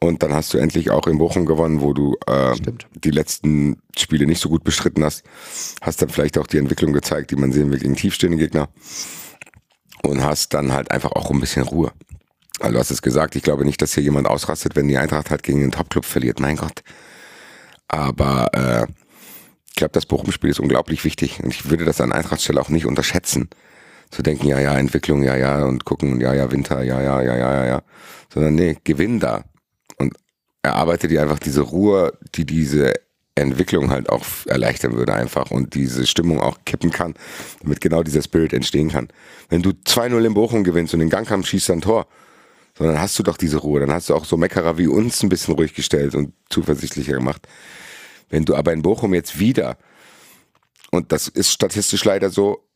Und dann hast du endlich auch in Bochum gewonnen, wo du äh, die letzten Spiele nicht so gut bestritten hast. Hast dann vielleicht auch die Entwicklung gezeigt, die man sehen will gegen tiefstehende Gegner. Und hast dann halt einfach auch ein bisschen Ruhe. Also du hast es gesagt, ich glaube nicht, dass hier jemand ausrastet, wenn die Eintracht halt gegen den Topclub verliert. Mein Gott. Aber äh, ich glaube, das Bochum-Spiel ist unglaublich wichtig. Und ich würde das an Eintrachtstelle auch nicht unterschätzen. Zu denken, ja, ja, Entwicklung, ja, ja, und gucken, ja, ja, Winter, ja, ja, ja, ja, ja, ja. Sondern nee, Gewinn da erarbeitet dir einfach diese Ruhe, die diese Entwicklung halt auch erleichtern würde einfach und diese Stimmung auch kippen kann, damit genau dieser Spirit entstehen kann. Wenn du 2-0 in Bochum gewinnst und den Gangkampf schießt ein Tor, sondern hast du doch diese Ruhe, dann hast du auch so Meckerer wie uns ein bisschen ruhig gestellt und zuversichtlicher gemacht. Wenn du aber in Bochum jetzt wieder, und das ist statistisch leider so,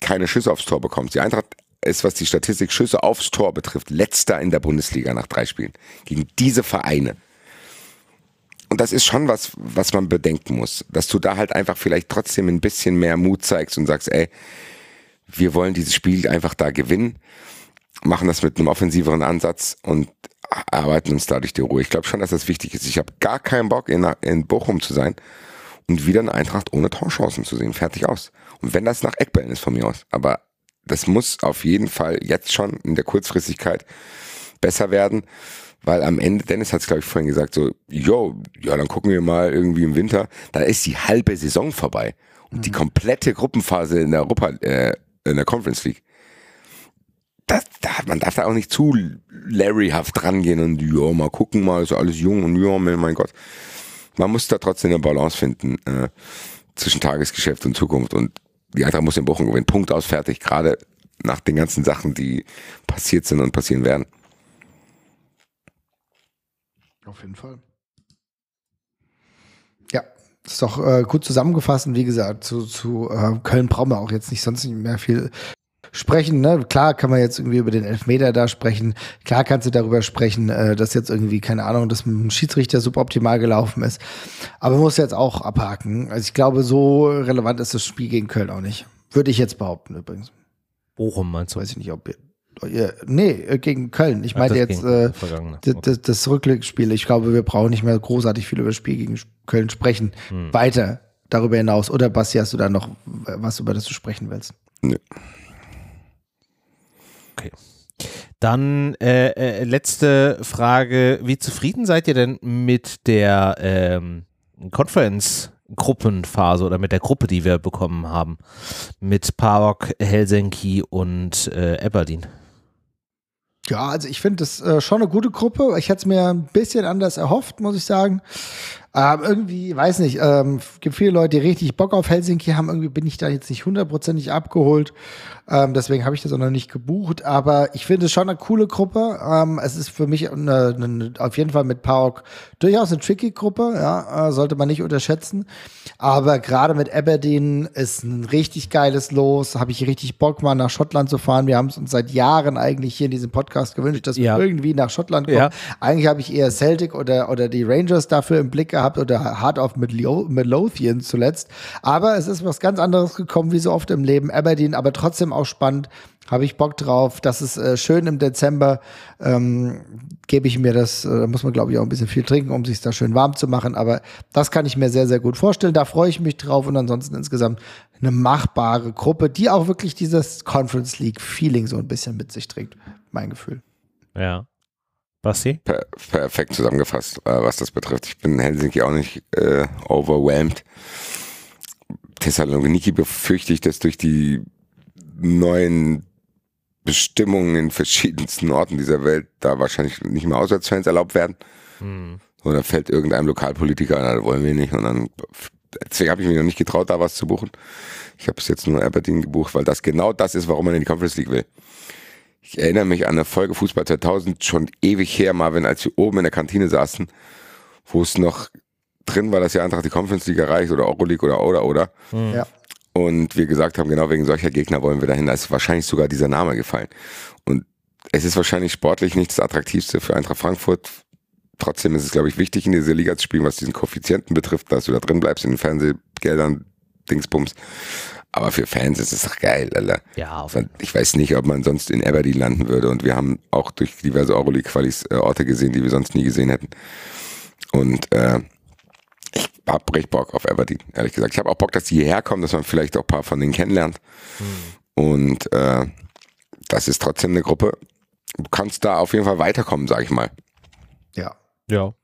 keine Schüsse aufs Tor bekommst. Die Eintracht ist, was die Statistik Schüsse aufs Tor betrifft, letzter in der Bundesliga nach drei Spielen. Gegen diese Vereine und das ist schon was, was man bedenken muss, dass du da halt einfach vielleicht trotzdem ein bisschen mehr Mut zeigst und sagst, ey, wir wollen dieses Spiel einfach da gewinnen, machen das mit einem offensiveren Ansatz und arbeiten uns dadurch die Ruhe. Ich glaube schon, dass das wichtig ist. Ich habe gar keinen Bock, in, in Bochum zu sein und wieder eine Eintracht ohne Torchancen zu sehen. Fertig aus. Und wenn das nach Eckbällen ist von mir aus. Aber das muss auf jeden Fall jetzt schon in der Kurzfristigkeit besser werden. Weil am Ende, Dennis hat es, glaube ich, vorhin gesagt, so, jo, ja, dann gucken wir mal irgendwie im Winter, da ist die halbe Saison vorbei. Und mhm. die komplette Gruppenphase in der Europa, äh, in der Conference League. Das, da, man darf da auch nicht zu Larryhaft rangehen und ja, mal gucken, mal ist alles jung und ja, mein Gott. Man muss da trotzdem eine Balance finden äh, zwischen Tagesgeschäft und Zukunft und die Eintracht muss den Wochen gewinnen. Punkt aus, fertig. Gerade nach den ganzen Sachen, die passiert sind und passieren werden. Auf jeden Fall. Ja, ist doch äh, gut zusammengefasst. Und wie gesagt, zu, zu äh, Köln brauchen wir auch jetzt nicht sonst nicht mehr viel sprechen. Ne? Klar kann man jetzt irgendwie über den Elfmeter da sprechen. Klar kannst du darüber sprechen, äh, dass jetzt irgendwie, keine Ahnung, dass mit dem Schiedsrichter suboptimal gelaufen ist. Aber man muss jetzt auch abhaken. Also ich glaube, so relevant ist das Spiel gegen Köln auch nicht. Würde ich jetzt behaupten übrigens. Bochum meinst du? Weiß ich nicht, ob Nee, äh, gegen Köln. Ich meinte jetzt äh, das, das Rückblickspiel. Ich glaube, wir brauchen nicht mehr großartig viel über das Spiel gegen Köln sprechen. Hm. Weiter darüber hinaus. Oder Basti, hast du da noch was, über das du sprechen willst? Nee. Okay. Dann äh, äh, letzte Frage. Wie zufrieden seid ihr denn mit der ähm, Conference Gruppenphase oder mit der Gruppe, die wir bekommen haben? Mit PAOK, Helsinki und äh, Aberdeen? Ja, also ich finde das äh, schon eine gute Gruppe. Ich hätte es mir ein bisschen anders erhofft, muss ich sagen. Ähm, irgendwie, weiß nicht, ähm, gibt viele Leute, die richtig Bock auf Helsinki haben. Irgendwie bin ich da jetzt nicht hundertprozentig abgeholt. Ähm, deswegen habe ich das auch noch nicht gebucht. Aber ich finde es schon eine coole Gruppe. Ähm, es ist für mich eine, eine, auf jeden Fall mit PAOK durchaus eine tricky Gruppe. Ja, äh, sollte man nicht unterschätzen. Aber gerade mit Aberdeen ist ein richtig geiles Los. Habe ich richtig Bock, mal nach Schottland zu fahren. Wir haben es uns seit Jahren eigentlich hier in diesem Podcast gewünscht, dass ja. wir irgendwie nach Schottland kommen. Ja. Eigentlich habe ich eher Celtic oder, oder die Rangers dafür im Blick gehabt oder hart auf Midlothian zuletzt. Aber es ist was ganz anderes gekommen, wie so oft im Leben. Aberdeen, aber trotzdem auch spannend. Habe ich Bock drauf. Das ist äh, schön im Dezember. Ähm, Gebe ich mir das, äh, da muss man glaube ich auch ein bisschen viel trinken, um sich da schön warm zu machen. Aber das kann ich mir sehr, sehr gut vorstellen. Da freue ich mich drauf und ansonsten insgesamt eine machbare Gruppe, die auch wirklich dieses Conference League Feeling so ein bisschen mit sich trägt. Mein Gefühl. Ja. Basti? Per perfekt zusammengefasst, äh, was das betrifft. Ich bin in Helsinki auch nicht äh, overwhelmed. Thessaloniki befürchte ich, dass durch die neuen Bestimmungen in verschiedensten Orten dieser Welt da wahrscheinlich nicht mehr Auswärtsfans erlaubt werden. Hm. Oder fällt irgendeinem Lokalpolitiker an, das wollen wir nicht. Und dann, deswegen habe ich mich noch nicht getraut, da was zu buchen. Ich habe es jetzt nur Aberdeen gebucht, weil das genau das ist, warum man in die Conference League will. Ich erinnere mich an eine Folge Fußball 2000, schon ewig her, Marvin, als wir oben in der Kantine saßen, wo es noch drin war, dass ja Eintracht die Conference League erreicht oder Euroleague oder oder oder. Mhm. Ja. Und wir gesagt haben, genau wegen solcher Gegner wollen wir dahin. Da ist wahrscheinlich sogar dieser Name gefallen. Und es ist wahrscheinlich sportlich nicht das Attraktivste für Eintracht Frankfurt. Trotzdem ist es, glaube ich, wichtig, in dieser Liga zu spielen, was diesen Koeffizienten betrifft, dass du da drin bleibst in den Fernsehgeldern, Dingsbums. Aber für Fans ist es doch geil, Alter. Ja, auf Ich weiß nicht, ob man sonst in Aberdeen landen würde. Und wir haben auch durch diverse Euroleague-Qualis äh, Orte gesehen, die wir sonst nie gesehen hätten. Und äh, ich hab recht Bock auf Aberdeen, ehrlich gesagt. Ich habe auch Bock, dass die hierher kommen, dass man vielleicht auch ein paar von denen kennenlernt. Und äh, das ist trotzdem eine Gruppe. Du kannst da auf jeden Fall weiterkommen, sag ich mal. Ja. ja.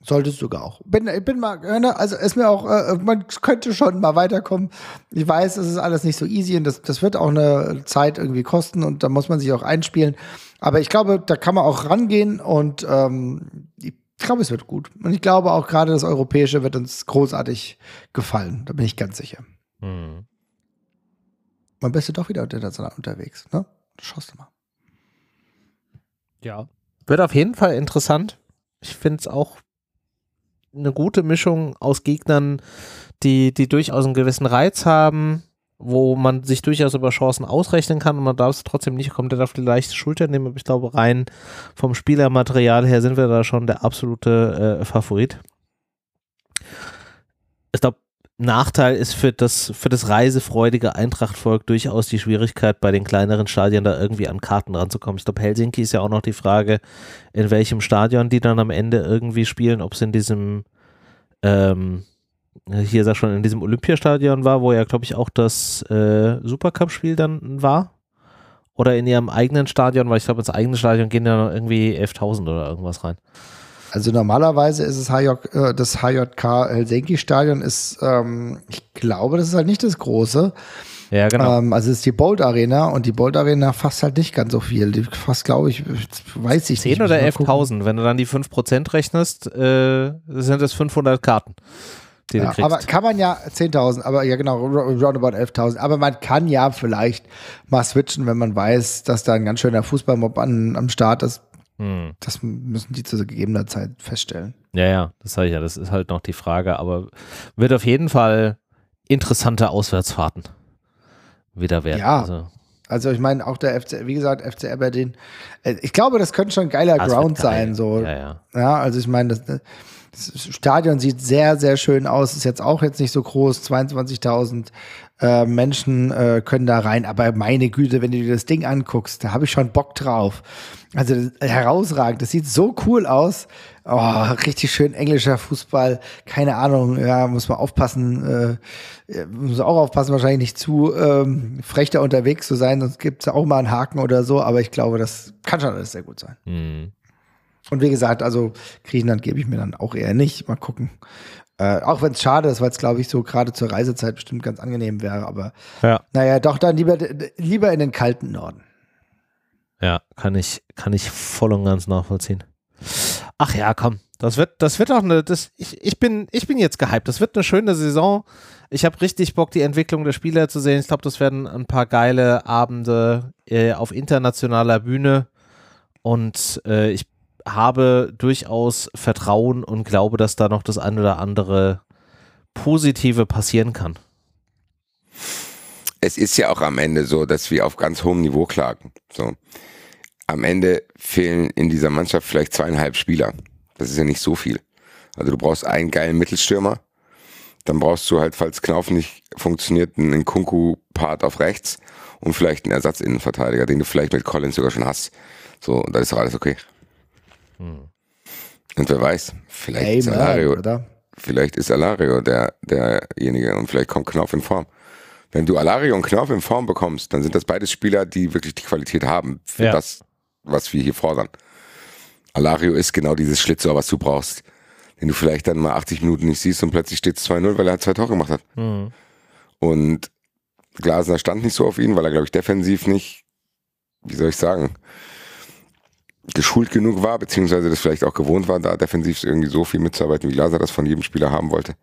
Solltest du sogar auch. Bin, ich bin mal, ne, also ist mir auch, äh, man könnte schon mal weiterkommen. Ich weiß, es ist alles nicht so easy und das, das wird auch eine Zeit irgendwie kosten und da muss man sich auch einspielen. Aber ich glaube, da kann man auch rangehen und ähm, ich glaube, es wird gut. Und ich glaube auch gerade das Europäische wird uns großartig gefallen. Da bin ich ganz sicher. Hm. Man bist du doch wieder international unterwegs, ne? Schaust du mal. Ja. Wird auf jeden Fall interessant. Ich finde es auch eine gute Mischung aus Gegnern, die, die durchaus einen gewissen Reiz haben, wo man sich durchaus über Chancen ausrechnen kann und man darf es trotzdem nicht komplett auf die leichte Schulter nehmen. Aber ich glaube, rein vom Spielermaterial her sind wir da schon der absolute äh, Favorit. Ich glaube, Nachteil ist für das, für das reisefreudige Eintrachtvolk durchaus die Schwierigkeit, bei den kleineren Stadien da irgendwie an Karten ranzukommen. Ich glaube, Helsinki ist ja auch noch die Frage, in welchem Stadion die dann am Ende irgendwie spielen, ob es in diesem, ähm, hier sag schon, in diesem Olympiastadion war, wo ja, glaube ich, auch das äh, Supercup-Spiel dann war. Oder in ihrem eigenen Stadion, weil ich glaube, ins eigene Stadion gehen ja noch irgendwie 11.000 oder irgendwas rein. Also normalerweise ist es HJ, äh, das HJK Helsinki Stadion ist, ähm, ich glaube, das ist halt nicht das große. Ja, genau. Ähm, also es ist die Bolt Arena und die Bolt Arena fasst halt nicht ganz so viel. Die fasst, glaube ich, weiß ich 10 nicht. oder Muss mal gucken. 11.000. Wenn du dann die 5% rechnest, äh, sind das 500 Karten, die Ja, du kriegst. aber kann man ja 10.000, aber ja genau, ro- roundabout 11.000. Aber man kann ja vielleicht mal switchen, wenn man weiß, dass da ein ganz schöner Fußballmob an, am Start ist. hm. Das müssen die zu gegebener Zeit feststellen. Ja, ja, das sage ich ja. Das ist halt noch die Frage. Aber wird auf jeden Fall interessante Auswärtsfahrten wieder werden. Ja. Also, Also ich meine, auch der FC, wie gesagt, FC Aberdeen. äh, Ich glaube, das könnte schon ein geiler das wird Ground sein. So. Ja, ja. Ja, also ich meine, das, das Stadion sieht sehr, sehr schön aus. Ist jetzt auch jetzt nicht so groß. 22.000 äh, Menschen äh, können da rein. Aber meine Güte, wenn du dir das Ding anguckst, da habe ich schon Bock drauf. Also herausragend. Das sieht so cool aus. Oh, richtig schön englischer Fußball. Keine Ahnung. Ja, muss man aufpassen. Äh, muss auch aufpassen, wahrscheinlich nicht zu ähm, frech da unterwegs zu sein. Sonst gibt es auch mal einen Haken oder so. Aber ich glaube, das kann schon alles sehr gut sein. Hm. Und wie gesagt, also Griechenland gebe ich mir dann auch eher nicht. Mal gucken. Äh, auch wenn es schade ist, weil es, glaube ich, so gerade zur Reisezeit bestimmt ganz angenehm wäre. Aber Ja. naja, doch dann lieber, lieber in den kalten Norden. Ja, kann ich, kann ich voll und ganz nachvollziehen. Ach ja, komm. Das wird, das wird auch eine, das, ich, ich bin, ich bin jetzt gehypt. Das wird eine schöne Saison. Ich habe richtig Bock, die Entwicklung der Spieler zu sehen. Ich glaube, das werden ein paar geile Abende äh, auf internationaler Bühne. Und äh, ich habe durchaus Vertrauen und glaube, dass da noch das ein oder andere Positive passieren kann. es ist ja auch am Ende so, dass wir auf ganz hohem Niveau klagen. So. Am Ende fehlen in dieser Mannschaft vielleicht zweieinhalb Spieler. Das ist ja nicht so viel. Also du brauchst einen geilen Mittelstürmer. Dann brauchst du halt, falls Knauf nicht funktioniert, einen Kunku-Part auf rechts und vielleicht einen Ersatzinnenverteidiger, den du vielleicht mit Collins sogar schon hast. So, und dann ist doch alles okay. Und wer weiß, vielleicht ist Alario, oder? vielleicht ist Alario der, derjenige und vielleicht kommt Knauf in Form. Wenn du Alario und Knauf in Form bekommst, dann sind das beides Spieler, die wirklich die Qualität haben für Ja. das, was wir hier fordern. Alario ist genau dieses Schlitzohr, was du brauchst. Den du vielleicht dann mal 80 Minuten nicht siehst und plötzlich steht es 2-0, weil er zwei Tore gemacht hat. Mhm. Und Glasner stand nicht so auf ihn, weil er, glaube ich, defensiv nicht, wie soll ich sagen, geschult genug war, beziehungsweise das vielleicht auch gewohnt war, da defensiv irgendwie so viel mitzuarbeiten, wie Glasner das von jedem Spieler haben wollte.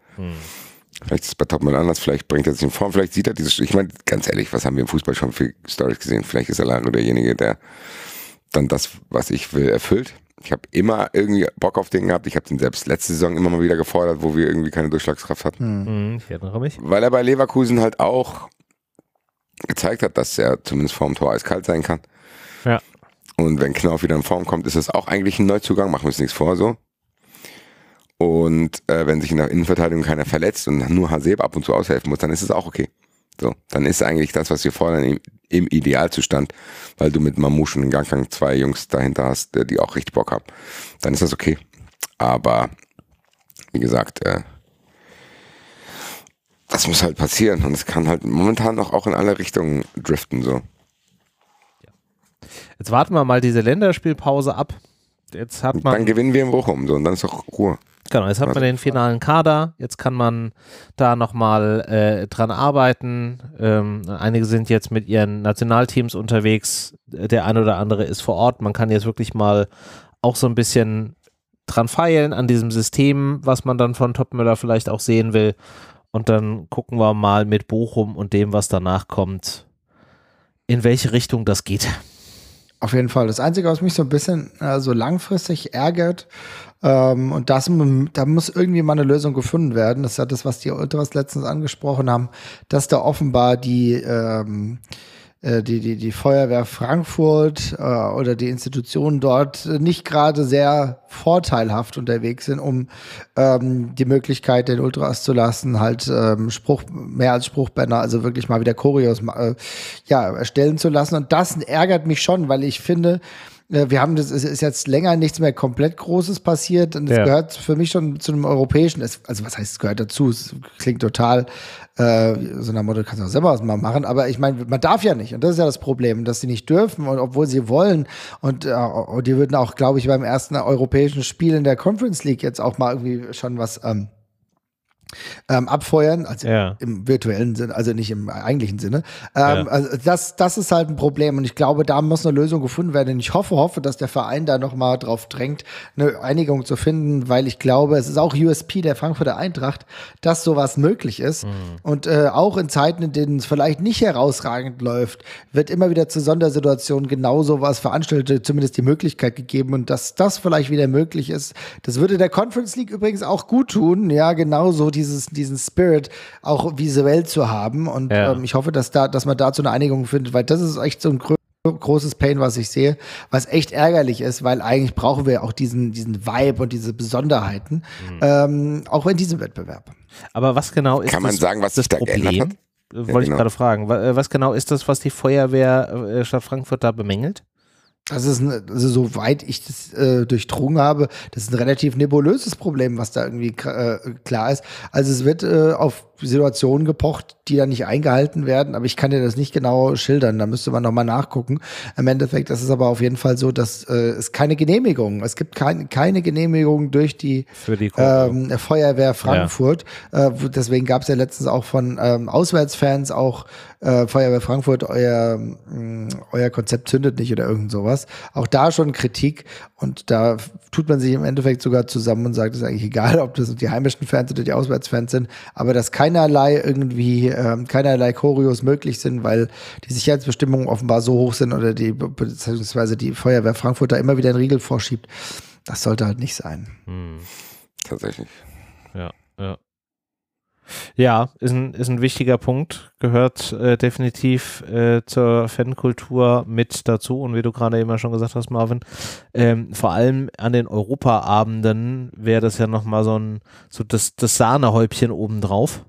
Vielleicht ist es bei Topmann anders, vielleicht bringt er sich in Form, vielleicht sieht er dieses, ich meine, ganz ehrlich, was haben wir im Fußball schon für Stories gesehen? Vielleicht ist er allein nur derjenige, der dann das, was ich will, erfüllt. Ich habe immer irgendwie Bock auf den gehabt. Ich habe den selbst letzte Saison immer mal wieder gefordert, wo wir irgendwie keine Durchschlagskraft hatten Mhm, ich erinnere mich. weil er bei Leverkusen halt auch gezeigt hat, dass er zumindest vorm Tor eiskalt sein kann. Ja. Und wenn Knauf wieder in Form kommt, ist das auch eigentlich ein Neuzugang, machen wir uns nichts vor so. Und äh, wenn sich in der Innenverteidigung keiner verletzt und nur Haseb ab und zu aushelfen muss, dann ist es auch okay. So, dann ist eigentlich das, was wir fordern, im, im Idealzustand, weil du mit Mamouche und Ganggang zwei Jungs dahinter hast, die auch richtig Bock haben. Dann ist das okay. Aber wie gesagt, äh, das muss halt passieren und es kann halt momentan noch auch in alle Richtungen driften so. Jetzt warten wir mal diese Länderspielpause ab. Jetzt hat man. Dann gewinnen wir in Bochum, so und dann ist doch Ruhe. Genau, jetzt hat man den finalen Kader, jetzt kann man da nochmal äh, dran arbeiten. Ähm, einige sind jetzt mit ihren Nationalteams unterwegs, der eine oder andere ist vor Ort. Man kann jetzt wirklich mal auch so ein bisschen dran feilen an diesem System, was man dann von Topmüller vielleicht auch sehen will. Und dann gucken wir mal mit Bochum und dem, was danach kommt, in welche Richtung das geht. Auf jeden Fall. Das Einzige, was mich so ein bisschen äh, so langfristig ärgert, ähm, und das, da muss irgendwie mal eine Lösung gefunden werden. Das ist ja das, was die Ultras letztens angesprochen haben, dass da offenbar die, ähm, äh, die, die, die Feuerwehr Frankfurt äh, oder die Institutionen dort nicht gerade sehr vorteilhaft unterwegs sind, um ähm, die Möglichkeit den Ultras zu lassen, halt ähm, Spruch, mehr als Spruchbänder, also wirklich mal wieder Choreos äh, ja, erstellen zu lassen. Und das ärgert mich schon, weil ich finde, äh, wir haben das, es ist jetzt länger nichts mehr komplett Großes passiert und es ja. gehört für mich schon zu einem europäischen, also was heißt, es gehört dazu, es klingt total äh, so einer Motto, kannst du auch selber was mal machen, aber ich meine, man darf ja nicht und das ist ja das Problem, dass sie nicht dürfen und obwohl sie wollen und, äh, und die würden auch, glaube ich, beim ersten europäischen Spiel in der Conference League jetzt auch mal irgendwie schon was ähm, ähm, abfeuern, also ja. im virtuellen Sinne, also nicht im eigentlichen Sinne. Ähm, ja. Also das, das ist halt ein Problem und ich glaube, da muss eine Lösung gefunden werden. Und ich hoffe, hoffe, dass der Verein da nochmal drauf drängt, eine Einigung zu finden, weil ich glaube, es ist auch USP der Frankfurter Eintracht, dass sowas möglich ist. Mhm. Und äh, auch in Zeiten, in denen es vielleicht nicht herausragend läuft, wird immer wieder zu Sondersituationen genau sowas veranstaltet, zumindest die Möglichkeit gegeben und dass das vielleicht wieder möglich ist. Das würde der Conference League übrigens auch gut tun, ja, genauso dieses, diesen Spirit auch visuell zu haben. Und ja. ähm, ich hoffe, dass da, dass man dazu eine Einigung findet, weil das ist echt so ein großes Pain, was ich sehe, was echt ärgerlich ist, weil eigentlich brauchen wir auch diesen, diesen Vibe und diese Besonderheiten, mhm. ähm, auch in diesem Wettbewerb. Aber was genau ist Kann man das, sagen, was das Problem? Hat? Wollte ja, genau. ich gerade fragen. Äh, was genau ist das, was die Feuerwehr äh, Stadt Frankfurt da bemängelt? Das ist, ein, also soweit ich das äh, durchdrungen habe, das ist ein relativ nebulöses Problem, was da irgendwie äh, klar ist. Also es wird äh, auf Situationen gepocht, die dann nicht eingehalten werden, aber ich kann dir das nicht genau schildern, da müsste man nochmal nachgucken. Im Endeffekt ist es aber auf jeden Fall so, dass äh, es keine Genehmigung, es gibt kein, keine Genehmigung durch die, die ähm, Feuerwehr Frankfurt. Ja. Äh, deswegen gab es ja letztens auch von ähm, Auswärtsfans auch äh, Feuerwehr Frankfurt, euer, mh, mm, euer Konzept zündet nicht oder irgend sowas. Auch da schon Kritik und da tut man sich im Endeffekt sogar zusammen und sagt, es ist eigentlich egal, ob das die heimischen Fans oder die Auswärtsfans sind, aber dass keinerlei irgendwie, äh, keinerlei Choreos möglich sind, weil die Sicherheitsbestimmungen offenbar so hoch sind oder die, beziehungsweise die Feuerwehr Frankfurt da immer wieder einen Riegel vorschiebt. Das sollte halt nicht sein. Hm. Tatsächlich. Ja, ja. Ja, ist ein, ist ein wichtiger Punkt, gehört äh, definitiv äh, zur Fankultur mit dazu und wie du gerade immer schon gesagt hast, Marvin, ähm, vor allem an den Europaabenden wäre das ja nochmal so ein, so das, das Sahnehäubchen obendrauf.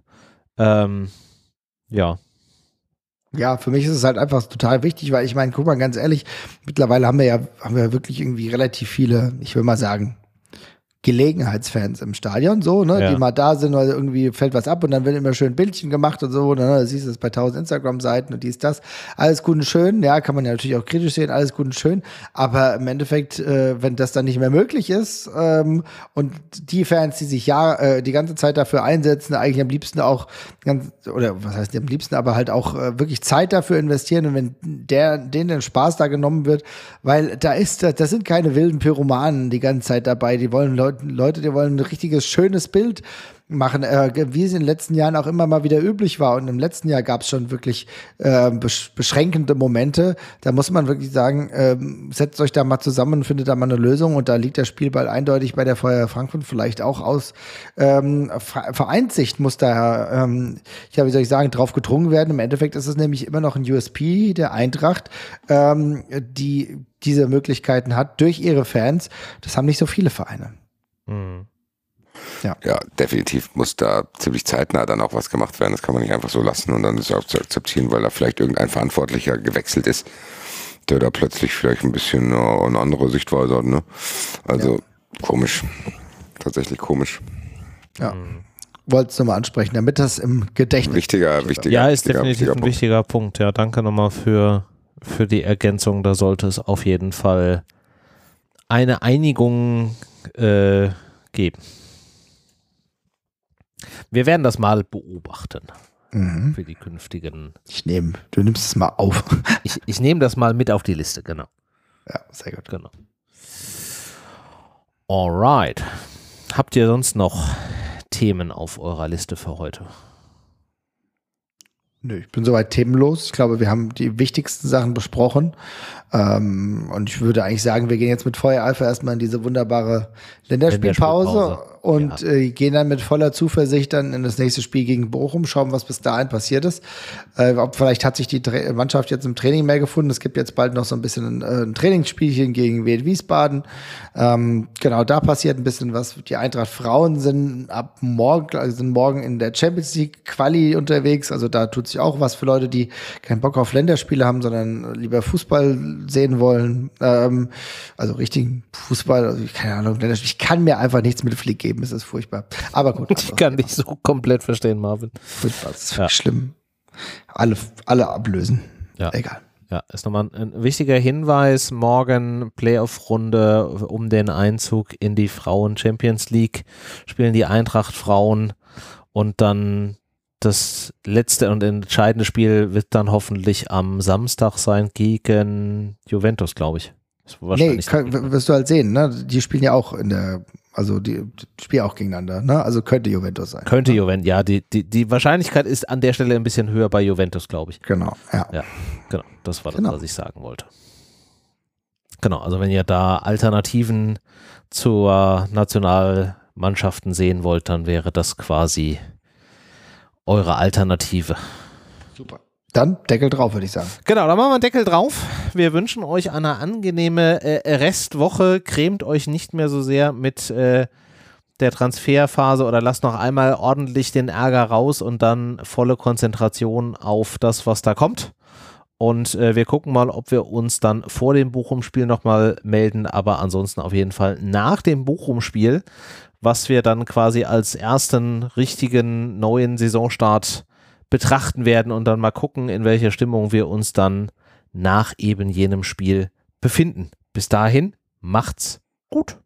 Ähm, ja. Ja, für mich ist es halt einfach total wichtig, weil ich meine, guck mal ganz ehrlich, mittlerweile haben wir ja, haben wir wirklich irgendwie relativ viele, ich will mal sagen, Gelegenheitsfans im Stadion, so, ne, ja. die mal da sind, weil irgendwie fällt was ab und dann wird immer schön Bildchen gemacht und so, ne, da siehst du es bei tausend Instagram-Seiten und dies, das. Alles gut und schön, ja, kann man ja natürlich auch kritisch sehen, alles gut und schön, aber im Endeffekt, äh, wenn das dann nicht mehr möglich ist ähm, und die Fans, die sich ja äh, die ganze Zeit dafür einsetzen, eigentlich am liebsten auch, ganz, oder was heißt am liebsten, aber halt auch äh, wirklich Zeit dafür investieren und wenn der, denen den Spaß da genommen wird, weil da ist, das sind keine wilden Pyromanen die ganze Zeit dabei, die wollen Leute Leute, die wollen ein richtiges, schönes Bild machen, äh, wie es in den letzten Jahren auch immer mal wieder üblich war. Und im letzten Jahr gab es schon wirklich äh, besch beschränkende Momente. Da muss man wirklich sagen, äh, setzt euch da mal zusammen und findet da mal eine Lösung. Und da liegt der Spielball eindeutig bei der Feuerwehr Frankfurt vielleicht auch aus. Ähm, Vereinssicht muss da, ähm, ja, wie soll ich sagen, drauf gedrungen werden. Im Endeffekt ist es nämlich immer noch ein USP der Eintracht, ähm, die diese Möglichkeiten hat durch ihre Fans. Das haben nicht so viele Vereine. Mhm. ja. ja, definitiv muss da ziemlich zeitnah dann auch was gemacht werden. Das kann man nicht einfach so lassen und dann ist es auch zu akzeptieren, weil da vielleicht irgendein Verantwortlicher gewechselt ist, der da plötzlich vielleicht ein bisschen äh, eine andere Sichtweise hat. Ne? Also ja. komisch. Tatsächlich komisch. Ja. Mhm. Wolltest du mal ansprechen, damit das im Gedächtnis Wichtiger, wichtiger. Ja, ist wichtiger, definitiv wichtiger ein wichtiger Punkt. Ja, danke nochmal für, für die Ergänzung. Da sollte es auf jeden Fall eine Einigung äh, geben. Wir werden das mal beobachten mhm. für die künftigen. Ich nehme, du nimmst es mal auf. ich, ich nehme das mal mit auf die Liste, genau. Ja, sehr gut. Genau. Alright. Habt ihr sonst noch Themen auf eurer Liste für heute? Nö, ich bin soweit themenlos. Ich glaube, wir haben die wichtigsten Sachen besprochen. Ähm, und ich würde eigentlich sagen, wir gehen jetzt mit Feuereifer erstmal in diese wunderbare Länderspielpause, Länderspielpause. und ja. äh, gehen dann mit voller Zuversicht dann in das nächste Spiel gegen Bochum, schauen, was bis dahin passiert ist. Äh, ob vielleicht hat sich die Tra Mannschaft jetzt im Training mehr gefunden. Es gibt jetzt bald noch so ein bisschen ein, äh, ein Trainingsspielchen gegen Wien Wiesbaden. Ähm, genau, da passiert ein bisschen was. Die Eintracht Frauen sind ab morgen, also sind morgen in der Champions League Quali unterwegs. Also da tut sich auch was für Leute, die keinen Bock auf Länderspiele haben, sondern lieber Fußball sehen wollen. Ähm, also richtigen Fußball, also keine Ahnung, ich kann mir einfach nichts mit Flick geben, es ist furchtbar. Aber gut. Ich kann dich so komplett verstehen, Marvin. Furchtbar, das ist ja. schlimm. Alle, alle ablösen. Ja. Egal. Ja, ist nochmal ein wichtiger Hinweis. Morgen Playoff-Runde um den Einzug in die Frauen Champions League spielen die Eintracht Frauen und dann das letzte und entscheidende Spiel wird dann hoffentlich am Samstag sein gegen Juventus, glaube ich. Nee, kann, wirst du halt sehen, ne? Die spielen ja auch in der, also die, die spielen auch gegeneinander, ne? Also könnte Juventus sein. Könnte ne? Juventus, ja. Die, die, die Wahrscheinlichkeit ist an der Stelle ein bisschen höher bei Juventus, glaube ich. Genau, ja. Ja, genau. Das war das, genau. was ich sagen wollte. Genau, also wenn ihr da Alternativen zur Nationalmannschaften sehen wollt, dann wäre das quasi eure Alternative. Super. Dann Deckel drauf, würde ich sagen. Genau, dann machen wir einen Deckel drauf. Wir wünschen euch eine angenehme äh, Restwoche. Cremt euch nicht mehr so sehr mit äh, der Transferphase oder lasst noch einmal ordentlich den Ärger raus und dann volle Konzentration auf das, was da kommt. Und äh, wir gucken mal, ob wir uns dann vor dem Bochum-Spiel nochmal melden, aber ansonsten auf jeden Fall nach dem Bochum-Spiel was wir dann quasi als ersten richtigen neuen Saisonstart betrachten werden und dann mal gucken, in welcher Stimmung wir uns dann nach eben jenem Spiel befinden. Bis dahin, macht's gut.